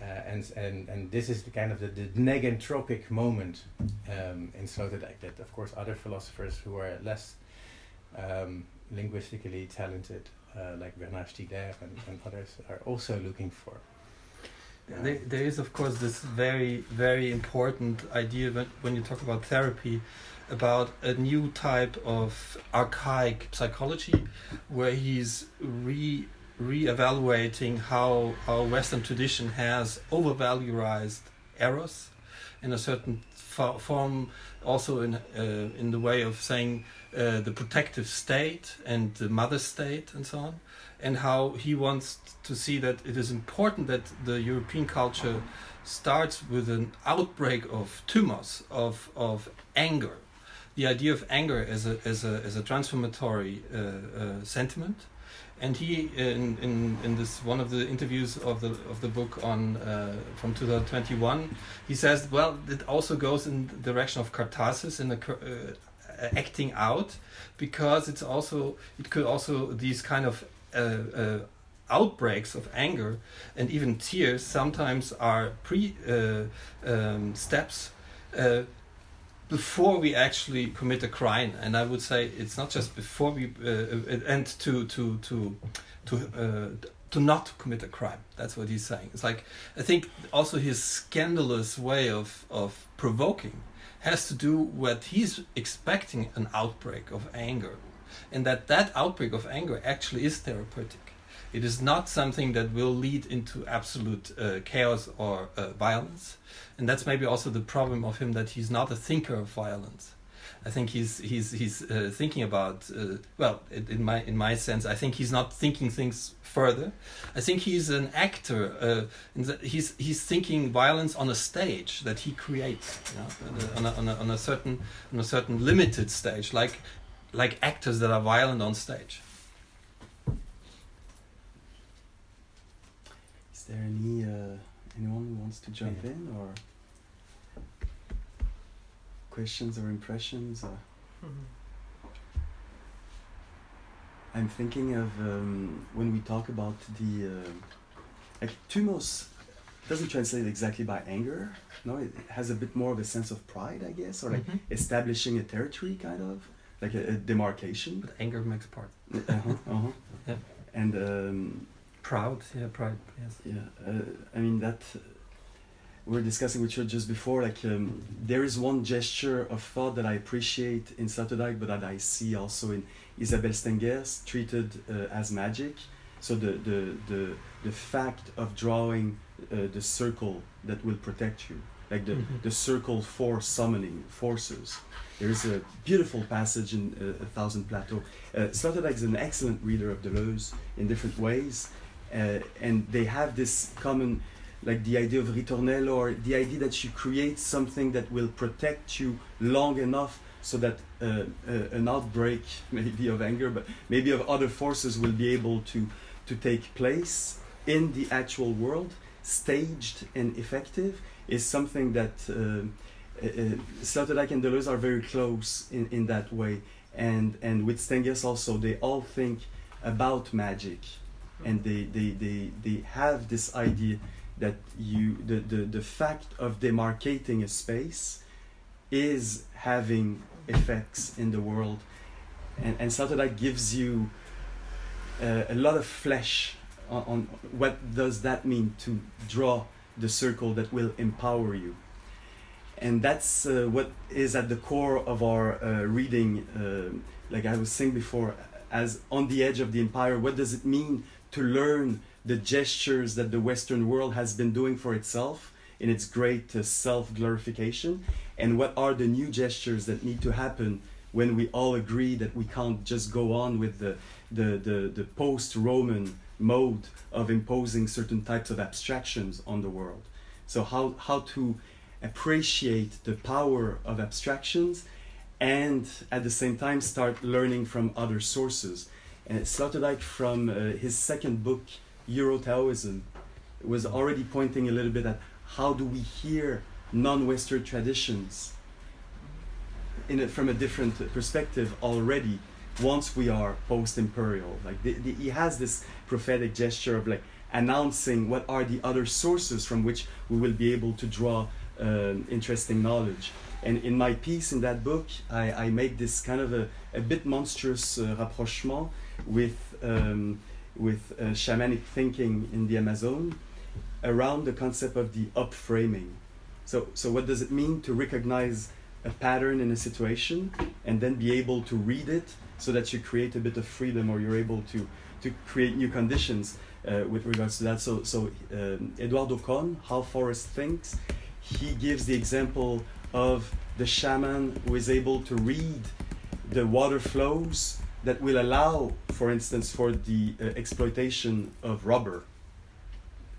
Uh, and, and, and this is the kind of the, the negentropic moment um, in Sloterdijk that, of course, other philosophers who are less um, linguistically talented, uh, like Bernard Stiegler and, and others, are also looking for. There, there is, of course, this very, very important idea when, when you talk about therapy about a new type of archaic psychology where he's re re-evaluating how our Western tradition has overvalued eros in a certain form, also in uh, in the way of saying uh, the protective state and the mother state and so on, and how he wants to see that it is important that the European culture starts with an outbreak of thumos, of of anger, the idea of anger as a as a as a transformatory uh, uh sentiment. And he in, in in this one of the interviews of the of the book on uh, from 2021 he says well it also goes in the direction of catharsis in the uh, acting out because it's also it could also these kind of uh, uh outbreaks of anger and even tears sometimes are pre uh, um, steps uh, before we actually commit a crime. And i would say it's not just before we uh, uh, and to to to to uh, to not commit a crime. That's what he's saying. It's like i think also his scandalous way of of provoking has to do with he's expecting an outbreak of anger. And that that outbreak of anger actually is therapeutic. It is not something that will lead into absolute uh, chaos or uh, violence. And that's maybe also the problem of him that he's not a thinker of violence. I think he's he's he's uh, thinking about uh, well in my in my sense I think he's not thinking things further. I think he's an actor. Uh, he's he's thinking violence on a stage that he creates, you know, on, a, on, a, on a certain on a certain limited stage, like like actors that are violent on stage. Is there any? Uh, Anyone who wants to jump yeah. in or questions or impressions? Or mm-hmm. I'm thinking of um, when we talk about the uh, like thumos doesn't translate exactly by anger. No, it has a bit more of a sense of pride, I guess, or like mm-hmm. establishing a territory, kind of like a, a demarcation. But anger makes part. Uh-huh, uh-huh. yeah. And um, proud yeah pride yes yeah uh, i mean that we were discussing with you just before, like um, there is one gesture of thought that I appreciate in Sloterdijk, but that I see also in Isabelle Stengers treated uh, as magic. So the, the, the, the fact of drawing uh, the circle that will protect you, like the, Mhm. the circle for summoning forces. There is a beautiful passage in uh, A Thousand Plateaux. Uh, Sloterdijk is an excellent reader of Deleuze in different ways, uh, and they have this common, like the idea of ritornello, or the idea that you create something that will protect you long enough so that uh, uh, an outbreak, maybe of anger, but maybe of other forces, will be able to to take place in the actual world, staged and effective, is something that. um uh, uh, Sloterdijk and Deleuze are very close in, in that way, and and with Stengers also, they all think about magic, and they they, they, they have this idea that you the, the, the fact of demarcating a space is having effects in the world, and and Sloterdijk gives you uh, a lot of flesh on, on what does that mean to draw the circle that will empower you. And that's uh, what is at the core of our uh, reading uh, like i was saying before as on the edge of the empire what does it mean to learn the gestures that the western world has been doing for itself in its great uh, self-glorification and what are the new gestures that need to happen when we all agree that we can't just go on with the, the, the, the post-roman mode of imposing certain types of abstractions on the world so how, how to appreciate the power of abstractions and at the same time start learning from other sources. And Sloterdijk, from uh, his second book, Euro Taoism, was already pointing a little bit at how do we hear non Western traditions in a, from a different perspective already once we are post imperial. Like the, the, he has this prophetic gesture of like announcing what are the other sources from which we will be able to draw um, interesting knowledge. And in my piece in that book, I, I make this kind of a, a bit monstrous uh, rapprochement with, um, with uh, shamanic thinking in the Amazon around the concept of the upframing. So, so what does it mean to recognize a pattern in a situation and then be able to read it so that you create a bit of freedom or you're able to, to create new conditions uh, with regards to that. So, so um, Eduardo Kohn, How Forest Thinks, he gives the example of the shaman who is able to read the water flows that will allow, for instance, for the uh, exploitation of rubber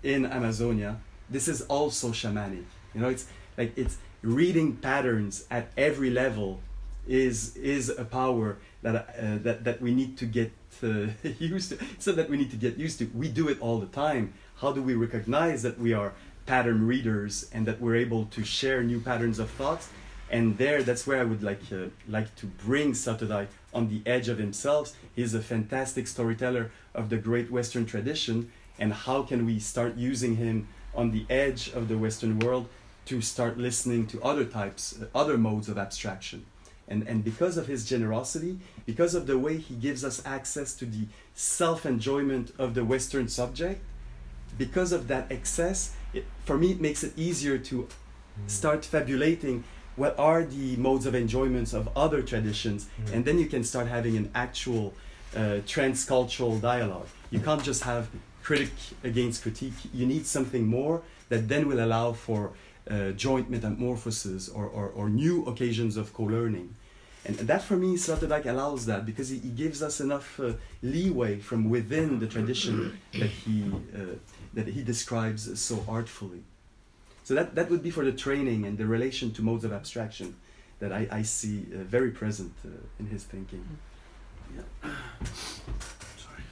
in Amazonia. This is also shamanic. You know, it's like it's reading patterns at every level is is a power that uh, that that we need to get uh, used to. So that we need to get used to. We do it all the time. How do we recognize that we are pattern readers and that we're able to share new patterns of thoughts? And there, that's where I would like uh, like to bring Sloterdijk on the edge of himself. He's a fantastic storyteller of the great Western tradition, and how can we start using him on the edge of the Western world to start listening to other types, uh, other modes of abstraction? And, and because of his generosity, because of the way he gives us access to the self enjoyment of the Western subject, because of that excess, it, for me, it makes it easier to start fabulating what are the modes of enjoyments of other traditions, Mm. and then you can start having an actual uh, transcultural dialogue. You can't just have critic against critique. You need something more that then will allow for uh, joint metamorphosis or, or, or new occasions of co-learning. And that for me, Sloterdijk allows that because he, he gives us enough uh, leeway from within the tradition that he, uh, that he describes so artfully. So that, that would be for the training and the relation to modes of abstraction that I, I see uh, very present uh, in his thinking. Yeah. Sorry,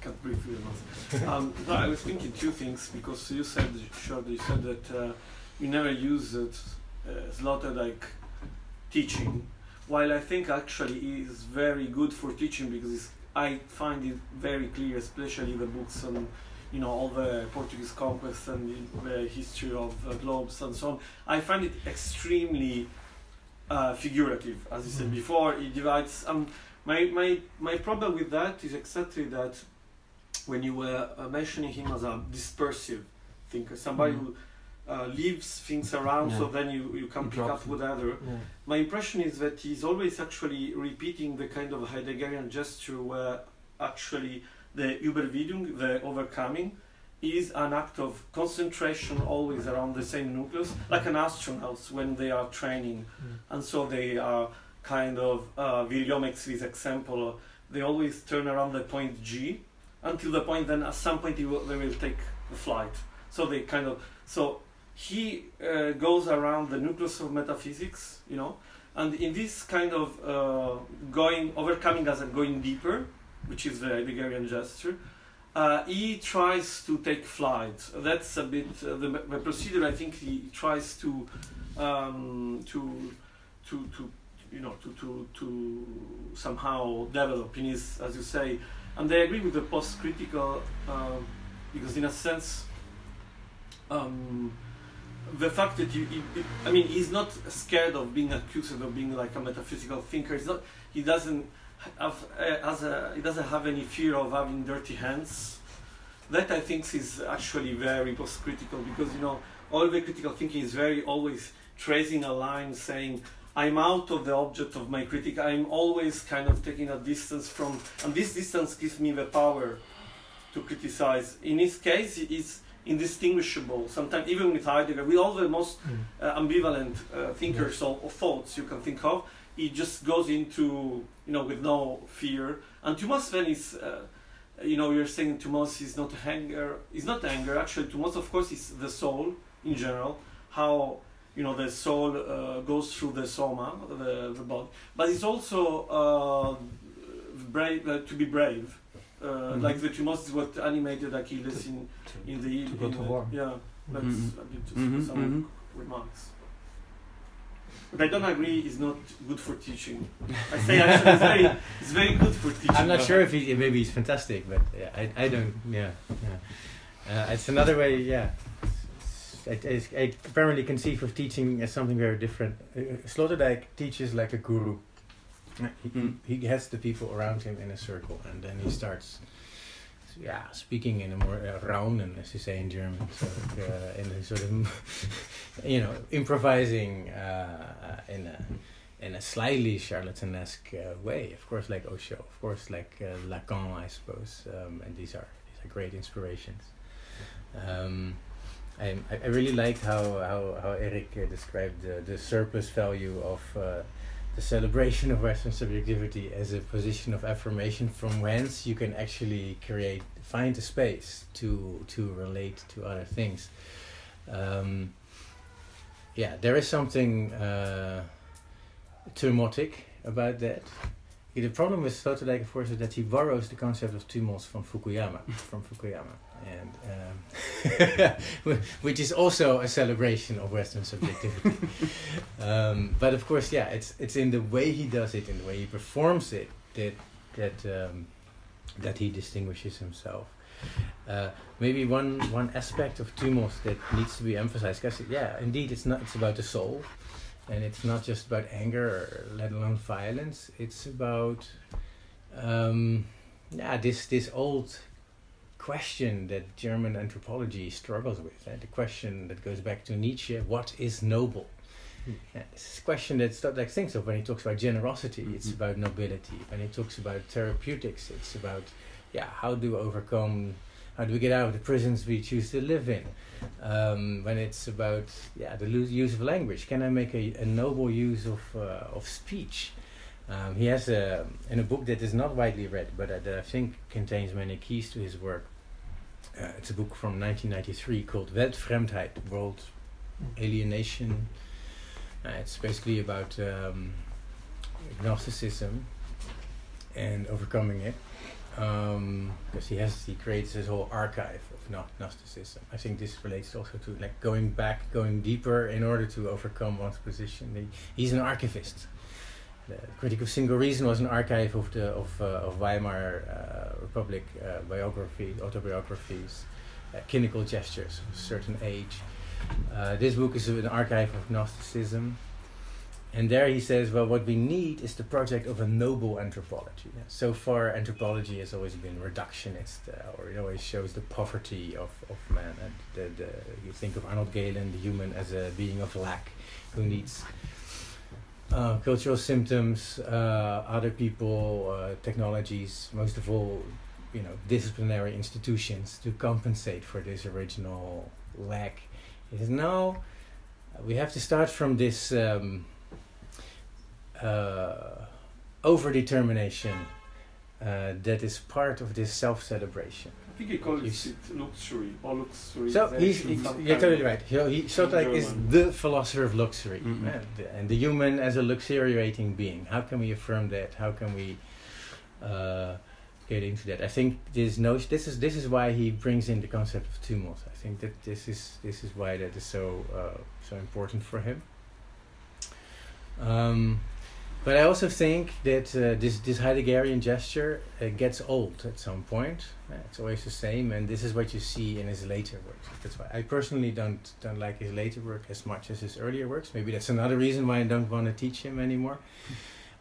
cut briefly. um, no, I was thinking two things because you said, Sjoerd, you said that uh, you never use it uh, Sloterdijk teaching, while I think actually it is very good for teaching because it's, I find it very clear, especially the books on you know all the Portuguese conquest and the history of uh, globes and so on. I find it extremely uh, figurative, as you said Mhm. before. It divides. Um, my my my problem with that is exactly that when you were uh, mentioning him as a dispersive thinker, somebody Mhm. who uh, leaves things around, so then you, you can pick up whatever. Yeah. My impression is that he's always actually repeating the kind of Heideggerian gesture where actually the Überwindung, the overcoming, is an act of concentration always around the same nucleus, like an astronaut when they are training. Mm. And so they are kind of, uh, William makes this example, they always turn around the point G until the point then at some point they will, they will take the flight. So they kind of, so he uh, goes around the nucleus of metaphysics, you know, and in this kind of uh, going, overcoming as a going deeper, which is the Heideggerian gesture, uh, he tries to take flight. That's a bit uh, the, the procedure. I think he tries to um, to to to you know to to to somehow develop in his, as you say, and I agree with the post-critical um, because in a sense. Um, the fact that you, you- I mean, he's not scared of being accused of being like a metaphysical thinker. He's not. He doesn't have, uh, a, he doesn't have any fear of having dirty hands. That I think is actually very post-critical because you know all the critical thinking is very always tracing a line, saying I'm out of the object of my critic. I'm always kind of taking a distance from, and this distance gives me the power to criticize. In his case, it's indistinguishable. Sometimes even with Heidegger, with all the most Mm. uh, ambivalent uh, thinkers or, or thoughts you can think of. He just goes into, you know, with no fear. And thumos then is, uh, you know, you're saying thumos is not anger. Is not anger. Actually, thumos, of course, is the soul in general. How you know the soul uh, goes through the soma, the, the body. But it's also uh, brave uh, to be brave. Uh, Mhm. Like the thumos is what animated Achilles in in the To go in to the- war. Yeah, that's Mhm. a bit Mhm, some mhm. remarks. But I don't agree. It's not good for teaching. I say actually it's very, it's very good for teaching. I'm not sure if he maybe he's fantastic, but yeah, I, I don't yeah yeah. Uh, it's another way yeah. I, I, I apparently conceive of teaching as something very different. Uh, Sloterdijk teaches like a guru. He, Mm. he has the people around him in a circle, and then he starts, yeah, speaking in a more uh, raunen, as you say in German, so uh, in a sort of, you know, improvising uh, in a in a slightly charlatanesque uh, way. Of course, like Osho, of course, like uh, Lacan, I suppose, um, and these are these are great inspirations. Um, I, I I really liked how how, how Erik uh, described the, the surplus value of uh, the celebration of Western subjectivity as a position of affirmation from whence you can actually create find a space to to relate to other things. Um, yeah, there is something uh, tumotic about that. The problem with Sloterdijk, of course, is that he borrows the concept of thumos from Fukuyama, from Fukuyama, and um, which is also a celebration of Western subjectivity. um, but of course, yeah, it's it's in the way he does it, in the way he performs it, that that um, that he distinguishes himself. Uh, maybe one one aspect of thumos that needs to be emphasized, because yeah, indeed, it's not it's about the soul and it's not just about anger or let alone violence it's about um, yeah this this old question that german anthropology struggles with and the question that goes back to nietzsche what is noble. Yeah, it's a question that Sloterdijk thinks of when he talks about generosity it's Mhm. about nobility when he talks about therapeutics it's about yeah how do we overcome how do we get out of the prisons we choose to live in um, when it's about yeah the use of language. Can I make a, a noble use of uh, of speech? Um, he has a in a book that is not widely read, but uh, that I think contains many keys to his work. Uh, it's a book from 1993 called Weltfremdheit, World Alienation. Uh, it's basically about um, Gnosticism and overcoming it because he has he creates his whole archive of Gno- Gnosticism. I think this relates also to like going back, going deeper in order to overcome one's position. He, he's an archivist. The Critique of Cynical Reason was an archive of the of, uh, of Weimar uh, Republic uh, biography, autobiographies, clinical gestures of a certain age. This book is an archive of Gnosticism, and there he says, well, what we need is the project of a noble anthropology. So far, anthropology has always been reductionist, uh, or it always shows the poverty of, of man. And the, the, you think of Arnold Gehlen, the human, as a being of lack who needs uh, cultural symptoms, uh, other people, uh, technologies, most of all, you know, disciplinary institutions to compensate for this original lack. He says, no, we have to start from this. Um, uh, overdetermination uh, that is part of this self-celebration. I think he calls it luxury or luxury. So he's, he's you're totally right. He, he Sloterdijk is the philosopher of luxury, Mhm. uh, and the human as a luxuriating being. How can we affirm that? How can we uh, get into that? I think this notion. This is this is why he brings in the concept of thumos. I think that this is this is why that is so uh, so important for him. Um, but I also think that uh, this this Heideggerian gesture uh, gets old at some point. Uh, it's always the same, and this is what you see in his later works. That's why I personally don't don't like his later work as much as his earlier works. Maybe that's another reason why I don't want to teach him anymore.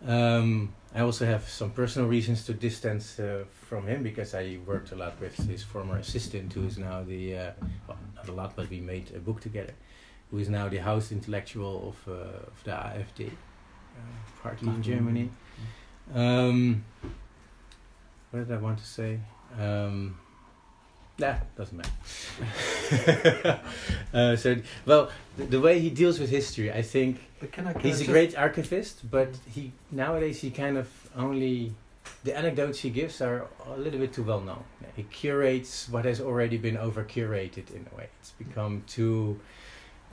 Um, I also have some personal reasons to distance uh, from him because I worked a lot with his former assistant, who is now the uh, well, not a lot, but we made a book together. Who is now the house intellectual of uh, of the AfD party in. Germany. Um, what did I want to say? Um, nah, doesn't matter. uh, so, well, the, the way he deals with history, I think can I? Can he's I a great archivist, but he nowadays he kind of only the anecdotes he gives are a little bit too well known. He curates what has already been over curated in a way. It's become too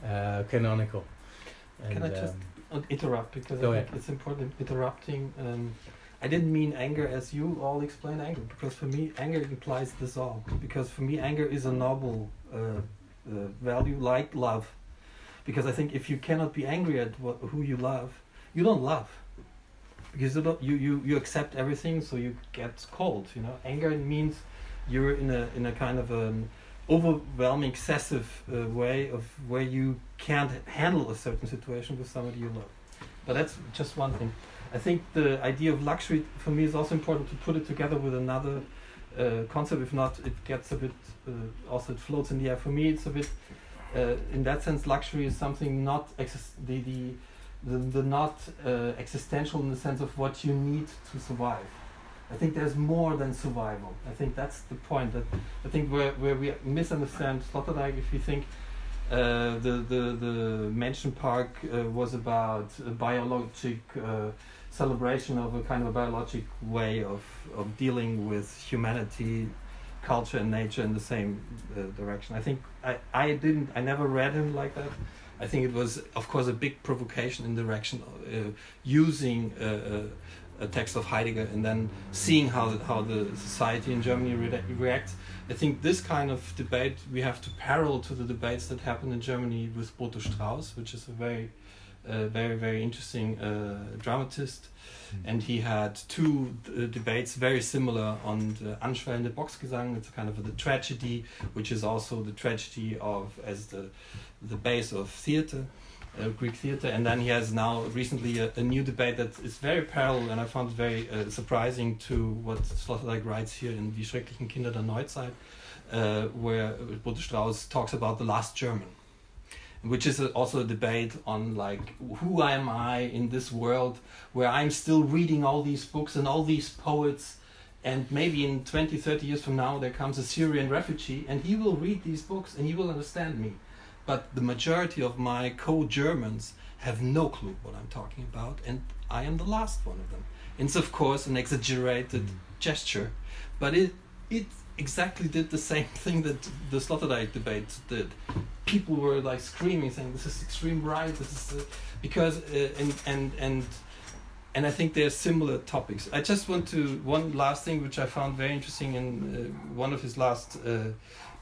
uh, canonical. And, Can I just um, interrupt because Go I ahead. think it's important interrupting. Um, I didn't mean anger as you all explain anger because for me anger implies dissolve because for me anger is a noble uh, uh, value like love because I think if you cannot be angry at what, who you love you don't love because you, you, you, you accept everything so you get cold you know anger means you're in a in a kind of an overwhelming excessive uh, way of where you can't handle a certain situation with somebody you love. But that's just one thing. I think the idea of luxury for me is also important to put it together with another uh, concept. If not it gets a bit uh, also it floats in the air. For me it's a bit uh, in that sense luxury is something not the, the the, the not uh, existential in the sense of what you need to survive I think there's more than survival. I think that's the point. That I think where, where we misunderstand Sloterdijk, if you think uh, the the the Menschenpark uh, was about a biologic uh, celebration of a kind of a biologic way of of dealing with humanity, culture, and nature in the same uh, direction. I think I I didn't I never read him like that. I think it was of course a big provocation in the direction of, uh, using. A text of Heidegger and then seeing how how the society in Germany re- reacts. I think this kind of debate we have to parallel to the debates that happened in Germany with Botho Strauss, which is a very uh, very very interesting uh, dramatist, and he had two uh, debates very similar on the Anschwellende Bocksgesang. It's a kind of the tragedy, which is also the tragedy of as the the base of theater uh, Greek theater, and then he has now recently a, a new debate that is very parallel, and I found it very uh, surprising to what Sloterdijk writes here in Die schrecklichen Kinder der Neuzeit, uh, where Botho Strauss talks about the last German, which is a, also a debate on like who am I in this world where I'm still reading all these books and all these poets. And maybe in 20, 30 years from now, there comes a Syrian refugee, and he will read these books and he will understand me but the majority of my co-Germans have no clue what I'm talking about, and I am the last one of them. It's of course an exaggerated gesture, but it it exactly did the same thing that the Sloterdijk debate did. People were like screaming, saying, "This is extreme right. This is uh, because uh, and and and." And I think they're similar topics. I just want to one last thing which I found very interesting in uh, one of his last uh,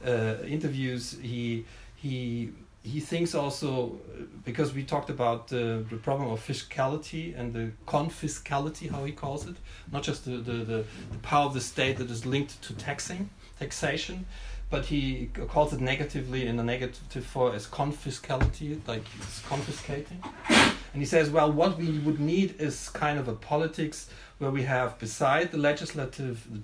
uh, interviews. He he he thinks also because we talked about uh, the problem of fiscality and the confiscality how he calls it not just the, the, the, the power of the state that is linked to taxing taxation but he calls it negatively in a negative for as confiscality like it's confiscating. And he says, well, what we would need is kind of a politics where we have, beside the legislative, the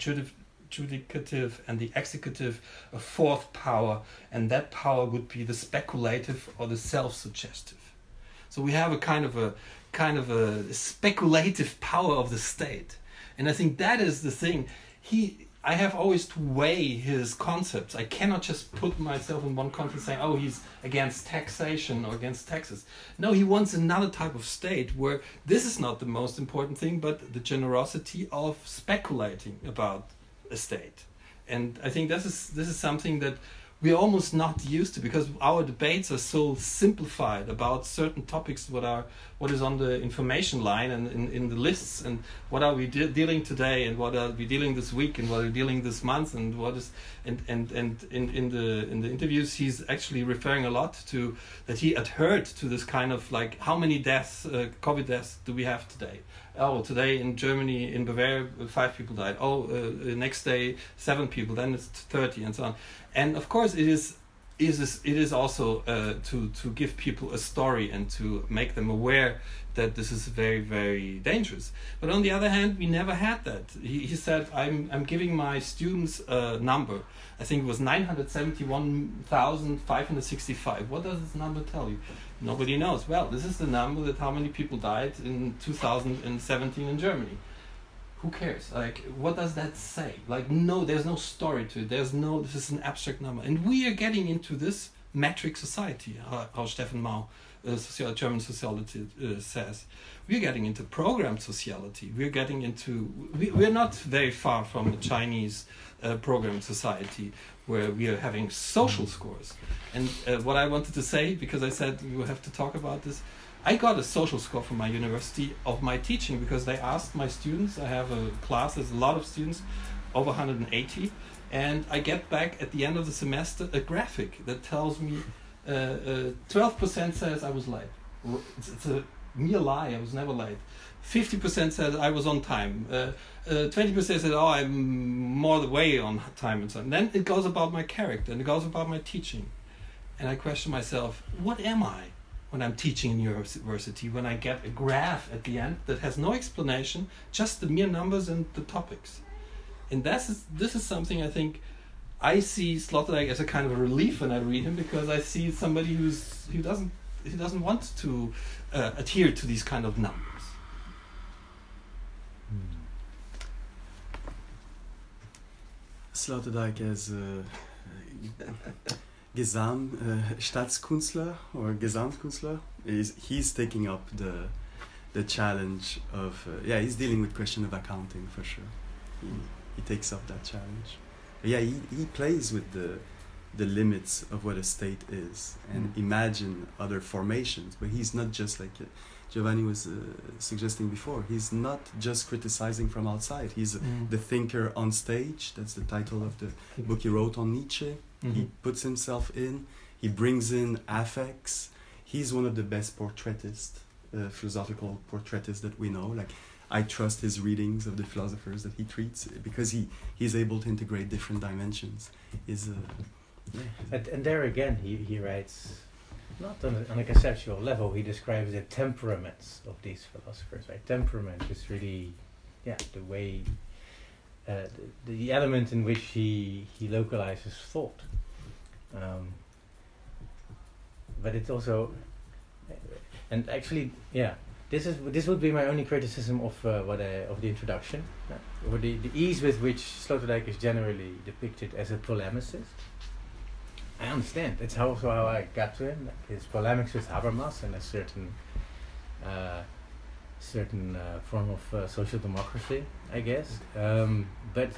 judicative, and the executive, a fourth power, and that power would be the speculative or the self-suggestive. So we have a kind of a kind of a speculative power of the state, and I think that is the thing. He I have always to weigh his concepts. I cannot just put myself in one context saying, oh, he's against taxation or against taxes. No, he wants another type of state where this is not the most important thing, but the generosity of speculating about state. And I think this is this is something that we're almost not used to because our debates are so simplified about certain topics what are what is on the information line and in, in the lists and what are we de dealing today and what are we dealing this week and what are we dealing this month and what is and and and in, in the in the interviews he's actually referring a lot to that he adhered to this kind of like how many deaths uh, covid deaths do we have today oh today in germany in bavaria five people died. Oh uh, next day seven people then it's 30 and so on. And of course it is is it is also uh, to to give people a story and to make them aware that this is very very dangerous but on the other hand we never had that he, he said i'm i'm giving my students a number i think it was 971565 what does this number tell you nobody knows well this is the number that how many people died in 2017 in germany who cares? Like, what does that say? Like, no, there's no story to it. There's no, this is an abstract number. And we are getting into this metric society, how, how Stefan uh, social, German sociology, uh, says. We're getting into programmed sociality. We're getting into, we, we're not very far from the Chinese uh, programmed society where we are having social scores. And uh, what I wanted to say, because I said we have to talk about this, I got a social score from my university of my teaching because they asked my students. I have a class, there's a lot of students, over 180, and I get back at the end of the semester a graphic that tells me uh, uh, 12% says I was late. It's, it's, a mere lie, I was never late. 50% said I was on time. Uh, 20% uh, said, oh, I'm more the way on time and so on. Then it goes about my character and it goes about my teaching. And I question myself, what am I? when I'm teaching in university, when I get a graph at the end that has no explanation, just the mere numbers and the topics. And that's this is something I think I see Sloterdijk as a kind of a relief when I read him because I see somebody who's who doesn't he doesn't want to uh, adhere to these kind of numbers. Hmm. Sloterdijk as uh, Gesam uh, Staatskünstler or Gesamtkünstler is he's taking up the the challenge of uh, yeah he's dealing with question of accounting for sure he, he takes up that challenge yeah he, he plays with the the limits of what a state is and mm. imagine other formations but he's not just like uh, Giovanni was uh, suggesting before he's not just criticizing from outside he's mm. the thinker on stage that's the title of the book he wrote on Nietzsche Mm-hmm. He puts himself in. He brings in affects. He's one of the best portraitists, uh, philosophical portraitists that we know. Like, I trust his readings of the philosophers that he treats because he he's able to integrate different dimensions. Is uh, yeah. and, and there again, he he writes not on a, on a conceptual level. He describes the temperaments of these philosophers. Right, temperament is really, yeah, the way uh, the, the, element in which he, he localizes thought. Um, but it's also, and actually, yeah, this is this would be my only criticism of uh, what I, of the introduction, uh, or the, the ease with which Sloterdijk is generally depicted as a polemicist. I understand. It's also how I got to him. Like his polemics with Habermas and a certain uh, certain uh, form of uh, social democracy, I guess. Um, but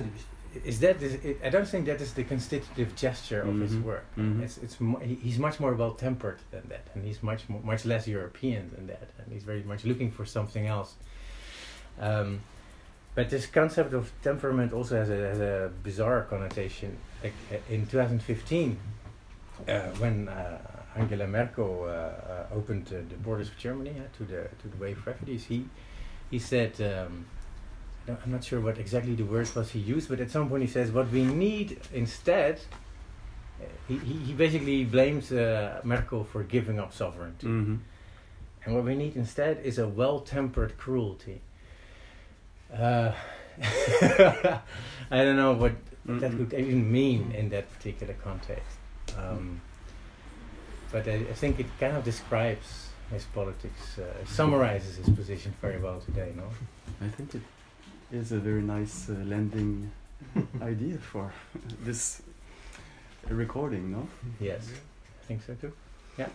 is that is it, I don't think that is the constitutive gesture of mm-hmm. his work. Mm-hmm. It's it's mo- he's much more well tempered than that, and he's much more, much less European than that, and he's very much looking for something else. Um, but this concept of temperament also has a, has a bizarre connotation. Like uh, in 2015, uh, when uh, Angela Merkel uh, uh, opened uh, the borders of Germany to the to the wave of refugees, he he said. Um, I'm not sure what exactly the words was he used, but at some point he says what we need instead. He, he, he basically blames Merkel for giving up sovereignty. Mm-hmm. And what we need instead is a well tempered cruelty. Uh, I don't know what that Mhm. would even mean in that particular context. Um, but I, I think it kind of describes his politics, uh, summarizes his position very well today, no? I think it is a very nice uh, landing idea for this recording, no? Yes, I think so too. Yeah.